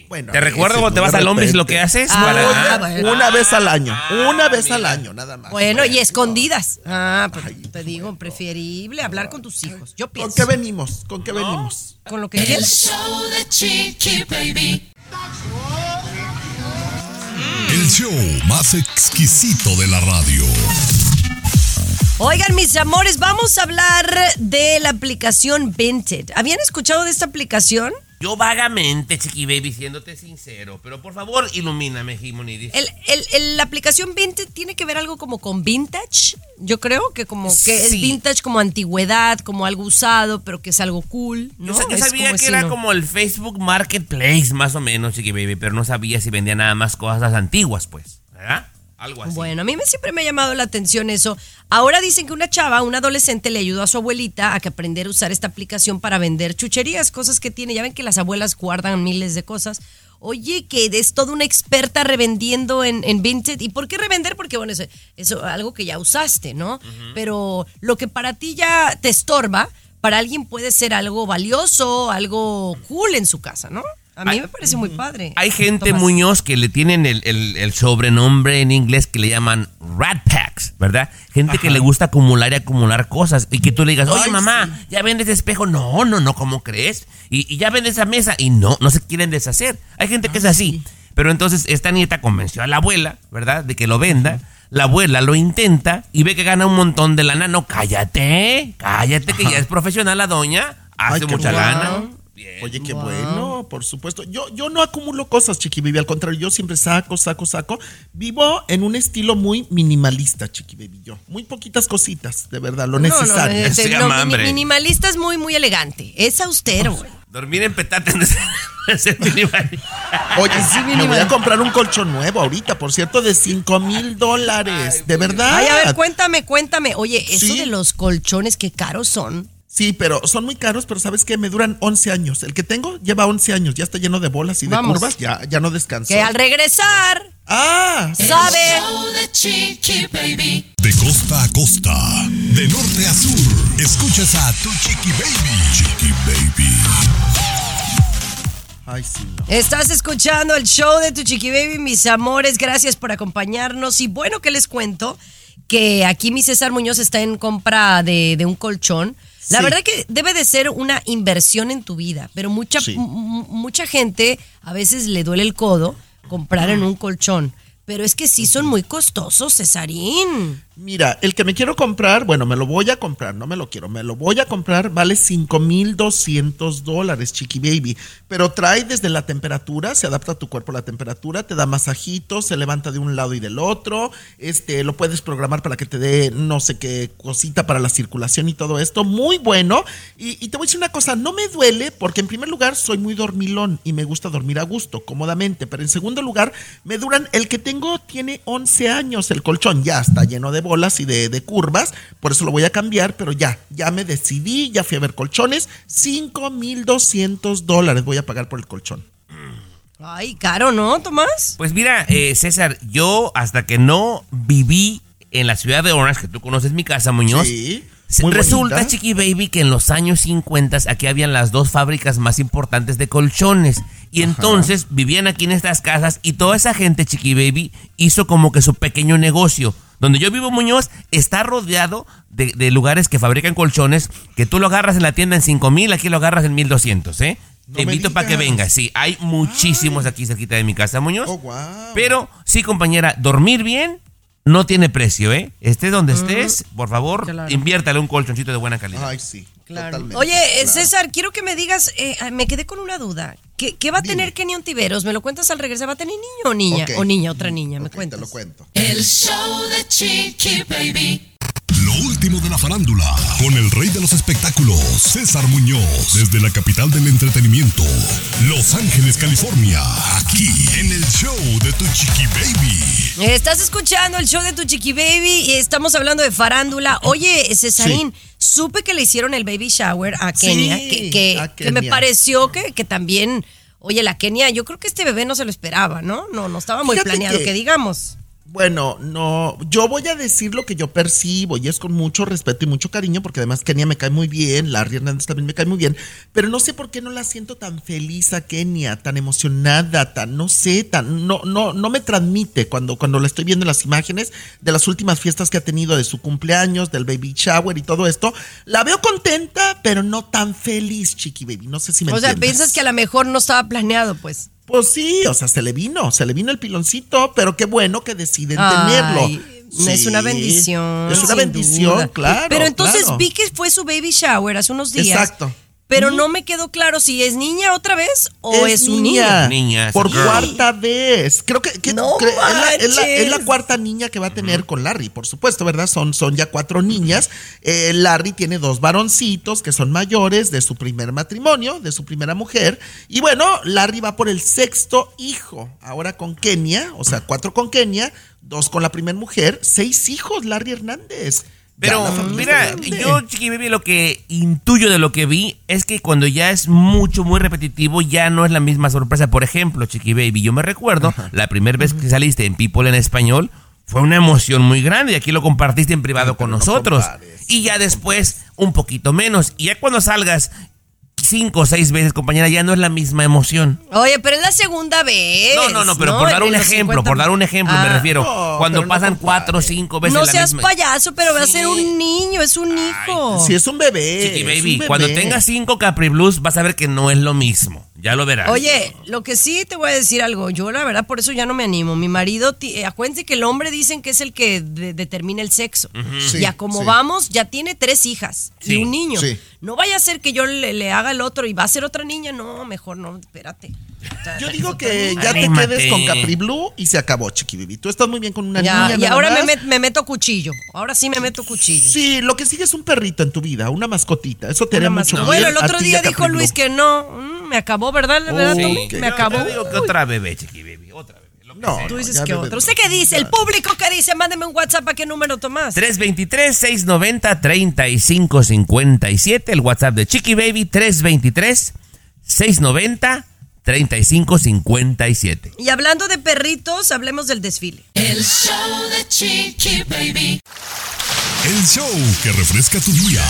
Bueno,
¿Te
a
recuerdo cuando te vas al Ombris lo
repente.
que haces?
Ah,
para-
bueno.
Una vez al año,
Ah,
una vez al año, nada más.
Bueno, y escondidas. Ah, pues te digo, preferible hablar con tus hijos. Yo
¿Con
pienso.
qué venimos? ¿Con qué venimos?
Con lo que
El show de Chiqui Baby.
El show más exquisito de la radio.
Oigan, mis amores, vamos a hablar de la aplicación Vinted. ¿Habían escuchado de esta aplicación?
Yo vagamente, Chiqui Baby, siéndote sincero, pero por favor, ilumíname, Jimonidis.
El, el- el- la aplicación Vinted tiene que ver algo como con vintage. Yo creo que como que es vintage como antigüedad, como algo usado, pero que es algo cool. ¿no?
Yo, yo sabía que era
no-
como el Facebook Marketplace, más o menos, Chiqui Baby, pero no sabía si vendía nada más cosas antiguas, pues. ¿Verdad? Algo así.
Bueno, a mí me, siempre me ha llamado la atención eso. Ahora dicen que una chava, una adolescente, le ayudó a su abuelita a que aprender a usar esta aplicación para vender chucherías, cosas que tiene. Ya ven que las abuelas guardan miles de cosas. Oye, que es toda una experta revendiendo en, en Vinted. ¿Y por qué revender? Porque, bueno, eso es algo que ya usaste, ¿no? Pero lo que para ti ya te estorba, para alguien puede ser algo valioso, algo cool en su casa, ¿no? A mí me parece muy padre.
Hay gente,
Tomás.
Muñoz, que le tienen el, el- el sobrenombre en inglés que le llaman rat packs, ¿verdad? Gente que le gusta acumular y acumular cosas. Y que tú le digas, oye,
Ay,
mamá, ¿ya vendes espejo? No, no, no, ¿cómo crees? Y, y ya vendes esa mesa. Y no, no se quieren deshacer. Hay gente que es así. Pero entonces esta nieta convenció a la abuela, ¿verdad? De que lo venda. La abuela lo intenta y ve que gana un montón de lana. No, cállate, cállate, que ya es profesional la doña. Hace
Ay,
mucha
bueno. Oye, qué bueno, por supuesto. Yo, yo no acumulo cosas, Chiqui Baby. Al contrario, yo siempre saco, saco, saco. Vivo en un estilo muy minimalista, Chiqui Baby. Yo. Muy poquitas cositas, de verdad, lo
No, no,
necesario.
este, no, mini-
hambre.
minimalista es muy, muy elegante. Es austero, güey.
Dormir en petate no es- no es minimal.
Oye,
Sí,
me voy a comprar un colchón nuevo ahorita, por cierto, de 5 mil dólares. De verdad.
Ay, a ver, cuéntame, cuéntame. Oye, eso
Sí.
de los colchones, qué caros son.
Sí, pero son muy caros, pero ¿sabes qué? Me duran 11 años. El que tengo lleva 11 años, ya está lleno de bolas y de
Vamos.
curvas, ya, ya no descansa.
Que al regresar,
Ah,
sabe.
Show de Chiqui Baby.
De costa a costa, de norte a sur, escuchas a tu Chiqui Baby. Chiqui Baby.
Ay, sí, no.
Estás escuchando el show de tu Chiqui Baby, mis amores. Gracias por acompañarnos. Y bueno, que les cuento que aquí mi César Muñoz está en compra de, de un colchón. La
Sí.
verdad que debe de ser una inversión en tu vida, pero mucha,
Sí.
mucha gente a veces le duele el codo comprar en un colchón. Pero es que sí son muy costosos, Cesarín.
Mira, el que me quiero comprar, bueno, me lo voy a comprar, no me lo quiero, me lo voy a comprar, vale 5,200 dólares, Chiqui Baby. Pero trae desde la temperatura, se adapta a tu cuerpo a la temperatura, te da masajitos, se levanta de un lado y del otro, este, lo puedes programar para que te dé no sé qué cosita para la circulación y todo esto. Muy bueno. Y, y te voy a decir una cosa, no me duele porque en primer lugar soy muy dormilón y me gusta dormir a gusto, cómodamente. Pero en segundo lugar, me duran, el que tengo tiene 11 años, el colchón ya está lleno de bolas y de, de curvas, por eso lo voy a cambiar, pero ya, ya me decidí, ya fui a ver colchones, 5,200 dólares voy a pagar por el colchón.
Ay, caro, ¿no, Tomás?
Pues mira, eh, César, yo hasta que no viví en la ciudad de Orange, que tú conoces mi casa, Muñoz,
Sí, muy
resulta,
bonita.
Chiqui Baby, que en los años 50 aquí habían las dos fábricas más importantes de colchones. Y entonces vivían aquí en estas casas y toda esa gente, Chiqui Baby, hizo como que su pequeño negocio. Donde yo vivo, Muñoz, está rodeado de, de lugares que fabrican colchones que tú lo agarras en la tienda en 5 mil, aquí lo agarras en 1200, ¿eh?
No
Te invito para que vengas. Sí, hay muchísimos aquí cerquita de mi casa, Muñoz.
Oh, wow.
Pero sí, compañera, dormir bien no tiene precio, ¿eh? Estés donde estés, por favor,
Claro.
inviértale un colchoncito de buena calidad.
Ay, sí, totalmente.
Oye, eh,
claro.
César, quiero que me digas, eh, me quedé con una duda. ¿Qué, qué va a tener Kenny Ontiveros? ¿Me lo cuentas al regresar? ¿Va a tener niño o niña? O niña, otra niña, me
Ok, te
cuentas.
lo cuento.
El show de Chiqui Baby.
Lo último de la farándula, con el rey de los espectáculos, César Muñoz, desde la capital del entretenimiento, Los Ángeles, California, aquí en el show de Tu Chiqui Baby.
Estás escuchando el show de tu Chiqui Baby y estamos hablando de farándula. Oye, Cesarín, supe que le hicieron el baby shower a
Sí,
Kenia, que, que-
a
que me pareció que, que también, oye, la Kenia, yo creo que este bebé no se lo esperaba, ¿no? No, no estaba muy
Fíjate
planeado,
que-
que digamos.
Bueno, no, yo voy a decir lo que yo percibo y es con mucho respeto y mucho cariño porque además Kenia me cae muy bien, Larry Hernández también me cae muy bien, pero no sé por qué no la siento tan feliz a Kenia, tan emocionada, tan, no sé, tan, no, no, no me transmite cuando, cuando la estoy viendo en las imágenes de las últimas fiestas que ha tenido de su cumpleaños, del baby shower y todo esto. La veo contenta, pero no tan feliz, Chiqui Baby, no sé si me
O sea, piensas que a lo mejor no estaba planeado, pues.
Pues sí, o sea, se le vino, se le vino el piloncito, pero qué bueno que deciden
Ay,
tenerlo.
Es una bendición.
Es una bendición,
duda.
claro.
Pero entonces
claro.
vi que fue su baby shower hace unos días.
Exacto.
Pero no me quedó claro si es niña otra vez o es, un niño.
niña.
Es
Por
girl.
cuarta vez. Creo que, que-
No
cre- es, la, es la- es la
manches.
cuarta niña que va a tener con Larry, por supuesto, ¿verdad? Son, son ya cuatro niñas. Eh, Larry tiene dos varoncitos que son mayores de su primer matrimonio, de su primera mujer. Y bueno, Larry va por el sexto hijo. Ahora con Kenia, o sea, cuatro con Kenia, dos con la primera mujer, seis hijos, Larry Hernández.
Pero mira, yo, Chiqui Baby, lo que intuyo de lo que vi es que cuando ya es mucho, muy repetitivo, ya no es la misma sorpresa. Por ejemplo, Chiqui Baby, yo me recuerdo la primera vez que saliste en People en español, fue una emoción muy grande y aquí lo compartiste en privado con
no
nosotros.
compares,
y ya después, un poquito menos. Y ya cuando salgas cinco o seis veces, compañera, ya no es la misma emoción.
Oye, pero es la segunda vez.
No, no, no, pero por dar un ejemplo,
50.
por dar un ejemplo, me
Ah.
refiero.
No,
cuando
no
pasan cuatro o cinco veces
No
la
seas
misma.
payaso, pero va a ser un niño, es un hijo.
Si es un bebé.
Chiqui baby,
bebé.
cuando tengas cinco Capri Blues vas a ver que no es lo mismo. Ya lo verás.
Oye, lo que sí te voy a decir algo, yo la verdad por eso ya no me animo. Mi marido, eh, acuérdense que el hombre dicen que es el que de- determina el sexo.
Sí,
ya como
sí.
vamos, ya tiene tres hijas
Sí,
y un niño.
sí.
No vaya a ser que yo le, le haga el otro y va a ser otra niña. No, mejor no, espérate. O sea,
Yo digo que
niña.
ya te quedes con Capri Blue y se acabó, Chiqui Baby. Tú estás muy bien con una
Ya,
niña.
y
nada
ahora me,
más.
me meto cuchillo. Ahora sí me meto cuchillo.
Sí, lo que sigue es un perrito en tu vida, una mascotita. Eso te haría
más-
mucho
Bueno,
bien
el
a
otro día
Capri
dijo
Blue.
Luis que no. Mm, me acabó, ¿verdad? ¿Verdad, Tommy?
ok.
Me acabó.
Yo digo que otra bebé, Chiqui baby, otra bebé. lo que
No.
Tú dices que otro. ¿Usted qué dice? El público qué dice? Mándeme un WhatsApp a qué número tomás.
323-690-3557, el WhatsApp de Chiqui Baby, 323-690-3557.
Y hablando de perritos, hablemos del desfile.
El show de Chiqui Baby.
El show que refresca tu día.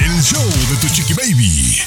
El show de tu chiqui baby.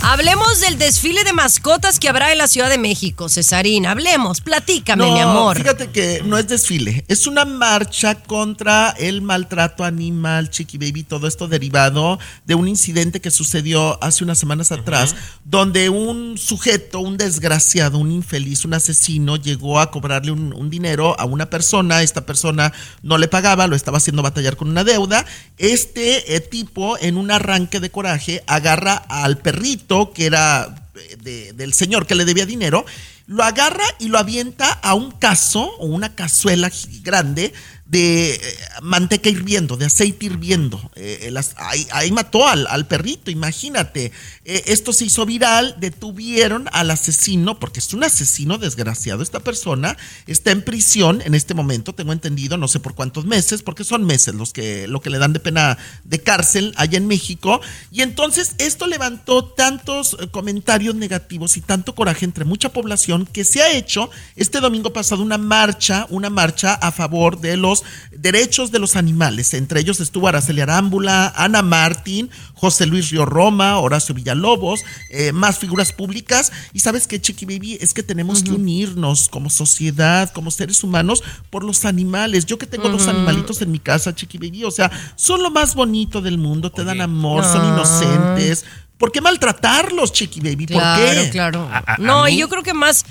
Hablemos del desfile de mascotas que habrá en la Ciudad de México, Cesarín. Hablemos, platícame,
No,
mi amor.
Fíjate que no es desfile, es una marcha contra el maltrato animal, chiqui baby, todo esto derivado de un incidente que sucedió hace unas semanas atrás, donde un sujeto, un desgraciado, un infeliz, un asesino, llegó a cobrarle un, un dinero a una persona, esta persona no le pagaba, lo estaba haciendo batallar con una deuda. Este eh, tipo, en un arranque de coraje, agarra al perrito que era eh, de- del señor que le debía dinero, lo agarra y lo avienta a un caso o una cazuela grande de eh, manteca hirviendo, de aceite hirviendo. Eh, eh, ahí, ahí mató al, al perrito, imagínate. Esto se hizo viral, detuvieron al asesino, porque es un asesino desgraciado. Esta persona está en prisión en este momento, tengo entendido, no sé por cuántos meses, porque son meses los que, lo que le dan de pena de cárcel allá en México. Y entonces esto levantó tantos comentarios negativos y tanto coraje entre mucha población que se ha hecho este domingo pasado una marcha, una marcha a favor de los derechos de los animales. Entre ellos estuvo Araceli Arámbula, Ana Martín, José Luis Río Roma, Horacio Villalobos, eh, más figuras públicas. Y sabes qué, Chiqui Baby, es que tenemos que unirnos como sociedad, como seres humanos, por los animales. Yo que tengo dos
Ujú.
animalitos en mi casa, Chiqui Baby, o sea, son lo más bonito del mundo, te dan amor, son
Ah.
inocentes. ¿Por qué maltratarlos, Chiqui Baby? ¿Por
Claro,
qué?
claro. No,
mí-
yo creo que más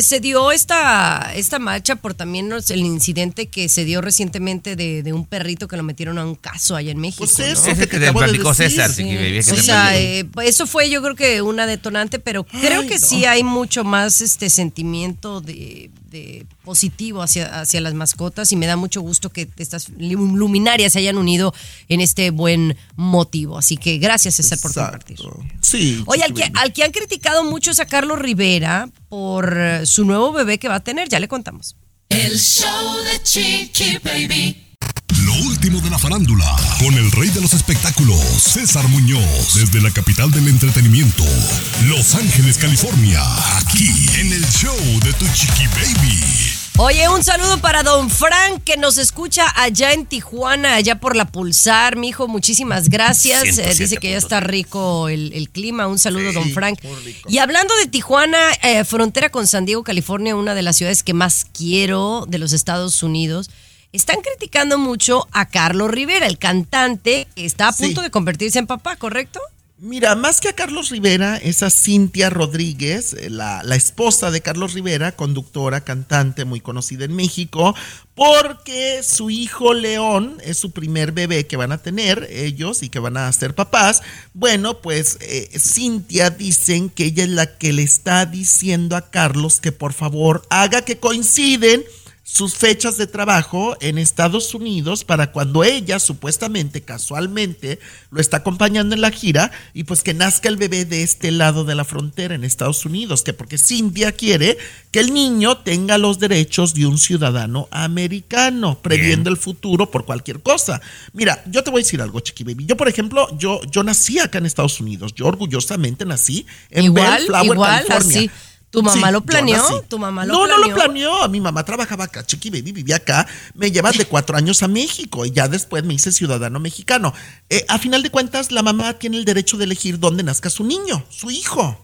se dio esta, esta marcha por también el incidente que se dio recientemente de, de un perrito que lo metieron a un caso allá en México.
Pues
¿no?
eso que te de.
César,
Sí.
Que
O
te
sea, eh, eso fue yo creo que una detonante, pero creo
Ay,
que
no.
sí hay mucho más este sentimiento de, de positivo hacia, hacia las mascotas y me da mucho gusto que estas luminarias se hayan unido en este buen motivo. Así que gracias César por compartir.
Exacto. Sí.
Oye, al que, al que han criticado mucho es a Carlos Rivera por su nuevo bebé que va a tener, ya le contamos.
El show de Chiqui Baby.
Lo último de la farándula, con el rey de los espectáculos, César Muñoz, desde la capital del entretenimiento, Los Ángeles, California, aquí en el show de tu chiqui baby.
Oye, un saludo para don Frank que nos escucha allá en Tijuana, allá por la Pulsar. Mi hijo, muchísimas gracias. Eh, dice que ya está rico el, el clima. Un saludo, don Frank. Y hablando de Tijuana, eh, frontera con San Diego, California, una de las ciudades que más quiero de los Estados Unidos. Están criticando mucho a Carlos Rivera, el cantante que está a
Sí.
punto de convertirse en papá, ¿correcto?
Mira, más que a Carlos Rivera, es a Cintia Rodríguez, eh, la, la esposa de Carlos Rivera, conductora, cantante muy conocida en México, porque su hijo León es su primer bebé que van a tener ellos y que van a ser papás. Bueno, pues eh, Cintia dicen que ella es la que le está diciendo a Carlos que por favor haga que coinciden sus fechas de trabajo en Estados Unidos para cuando ella supuestamente, casualmente, lo está acompañando en la gira y pues que nazca el bebé de este lado de la frontera en Estados Unidos, que porque Cintia quiere que el niño tenga los derechos de un ciudadano americano, previendo el futuro por cualquier cosa. Mira, yo te voy a decir algo, Chiqui Baby. Yo, por ejemplo, yo, yo nací acá en Estados Unidos, yo orgullosamente nací en
Igual,
Bellflower,
igual,
California.
así. ¿Tu mamá
Sí,
lo planeó? ¿Tu mamá lo
no,
planeó?
no lo planeó. Mi mamá trabajaba acá, Chiqui Baby vivía acá. Me llevan de cuatro años a México y ya después me hice ciudadano mexicano. Eh, a final de cuentas, la mamá tiene el derecho de elegir dónde nazca su niño, su hijo.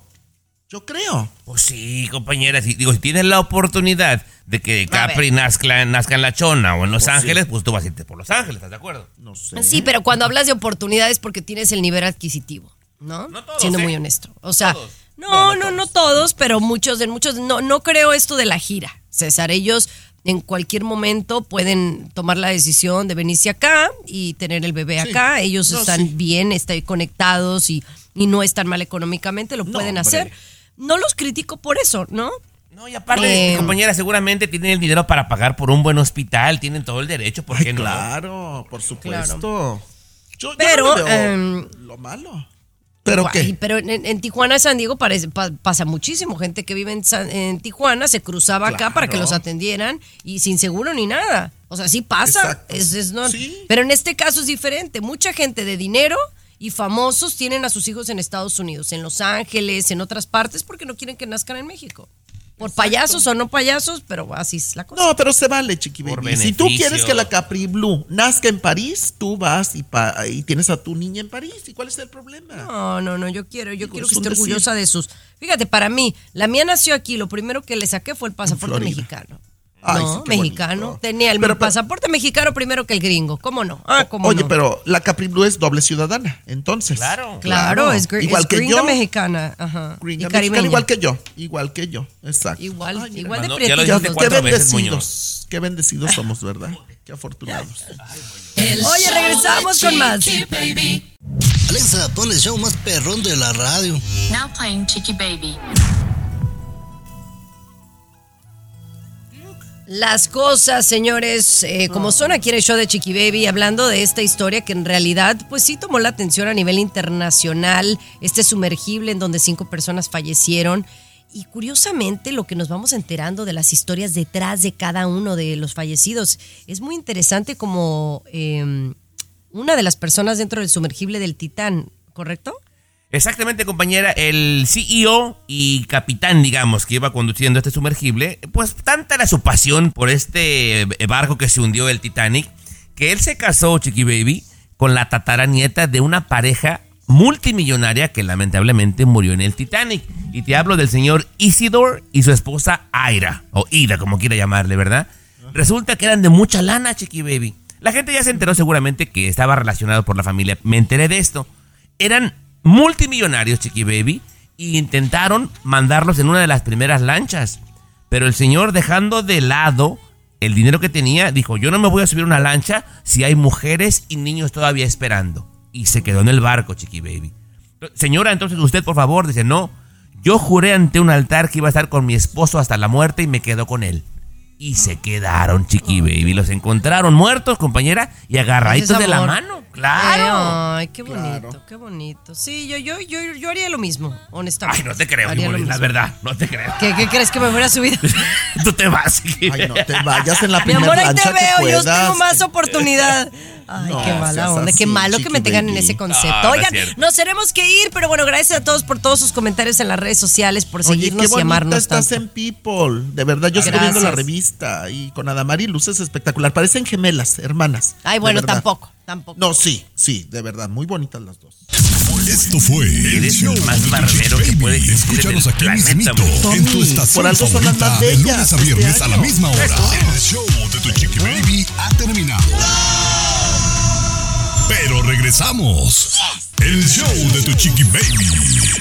Yo creo.
Pues sí, compañera. Si, digo, si tienes la oportunidad de que Capri nazca, nazca en La Chona o en Los
Pues sí.
Ángeles, pues tú vas a irte por Los Ángeles, ¿estás de acuerdo?
No sé.
Sí, pero cuando hablas de oportunidades porque tienes el nivel adquisitivo, ¿no? Siendo
¿eh?
muy honesto. O sea, no, no, no, todos, pero muchos de muchos no no creo esto de la gira. César, ellos en cualquier momento pueden tomar la decisión de venirse acá y tener el bebé
Sí.
acá. Ellos
No,
están
sí.
bien, están conectados y, y no están mal económicamente, lo pueden
hombre.
hacer. No los critico por eso, ¿no?
No, y aparte,
Eh,
compañera, seguramente tienen el dinero para pagar por un buen hospital, tienen todo el derecho, ¿por qué no?
Claro, por supuesto. Yo, yo
Pero,
no veo
em,
lo malo. ¿Pero qué?
Pero en, en Tijuana, San Diego parece, pa- pasa muchísimo. Gente que vive en, San- en Tijuana se cruzaba acá para que los atendieran y sin seguro ni nada. O sea, sí pasa. Es, es no-
Sí.
Pero en este caso es diferente. Mucha gente de dinero y famosos tienen a sus hijos en Estados Unidos, en Los Ángeles, en otras partes, porque no quieren que nazcan en México. Por payasos o no payasos, pero así es la cosa.
No, pero se vale, Chiqui
Por
Baby. Si tú quieres que la Capri Blue nazca en París, tú vas y, pa- y tienes a tu niña en París. ¿Y cuál es el problema?
No, no, no, yo quiero, yo quiero que esté
decir.
orgullosa de sus. Fíjate, para mí, la mía nació aquí, lo primero que le saqué fue el pasaporte mexicano.
Ay,
no,
sí,
mexicano.
bonito.
Tenía el
Pero- pero-
pasaporte mexicano primero que el gringo. ¿Cómo no? Ah, ¿cómo
Oye,
no?
pero la Capri Blue es doble ciudadana, entonces.
Claro.
Claro, es, gr-
igual
es
que
gringa
yo.
mexicana. Ajá.
Gringa
y
mexicana, igual que yo. Igual que yo. Exacto.
Igual,
Ay, mira,
igual de
ya lo dijiste
Qué
cuatro
dos.
veces,
bendecidos. Qué bendecidos somos, ¿verdad? Qué afortunados.
Oye, regresamos con más.
Alexa, pon el show más perrón de la radio.
Now playing Chicky Baby.
Las cosas, señores, eh, como son aquí en el show de Chiqui Baby, hablando de esta historia que en realidad, pues sí tomó la atención a nivel internacional, este sumergible en donde cinco personas fallecieron. Y curiosamente, lo que nos vamos enterando de las historias detrás de cada uno de los fallecidos es muy interesante como eh, una de las personas dentro del sumergible del Titán, ¿correcto?
Exactamente, compañera. El CEO y capitán, digamos, que iba conduciendo este sumergible, pues tanta era su pasión por este barco que se hundió, el Titanic, que él se casó, Chiqui Baby, con la tataranieta de una pareja multimillonaria que lamentablemente murió en el Titanic. Y te hablo del señor Isidore y su esposa Aira, o Ida, como quiera llamarle, ¿verdad? Resulta que eran de mucha lana, Chiqui Baby. La gente ya se enteró seguramente que estaba relacionado por la familia. Me enteré de esto. Eran multimillonarios, Chiqui Baby, y intentaron mandarlos en una de las primeras lanchas. Pero el señor, dejando de lado el dinero que tenía, dijo, yo no me voy a subir a una lancha si hay mujeres y niños todavía esperando. Y se quedó en el barco, Chiqui Baby. Señora, entonces usted, por favor, dice, no, yo juré ante un altar que iba a estar con mi esposo hasta la muerte y me quedo con él. Y se quedaron, Chiqui Baby. Los encontraron muertos, compañera, y agarraditos de la mano. Claro.
Ay, qué bonito, qué bonito. Sí, yo, yo, yo, yo haría lo mismo, honestamente.
Ay, no te creo,
Haría lo
Limón, la verdad, no te creo.
¿Qué, qué crees que me fuera a subir?
Tú te vas.
Ay, no te vayas en la
Mi
primera
amor, ahí te veo, yo tengo más oportunidad. Ay,
No
qué mala onda, qué
así,
malo que me tengan en ese concepto.
Es
Oigan, nos tenemos que ir, pero bueno, gracias a todos por todos sus comentarios en las redes sociales, por
Oye,
seguirnos
qué
y amarnos
estás
tanto.
en People. De verdad, yo estoy viendo la
Gracias.
revista y con Adamari luces espectacular. Parecen gemelas, hermanas.
Ay, bueno, tampoco, tampoco.
No, sí, sí, de verdad, muy bonitas las dos.
Esto fue el
Eres
show
el más barbero que puede existir en
Escúchanos
el
aquí
planeta,
en tu estación
por algo son las más
de lunes a
este
viernes a la misma hora. El show de tu Chiqui Baby ha terminado. Pero regresamos. El show de tu Chiqui Baby.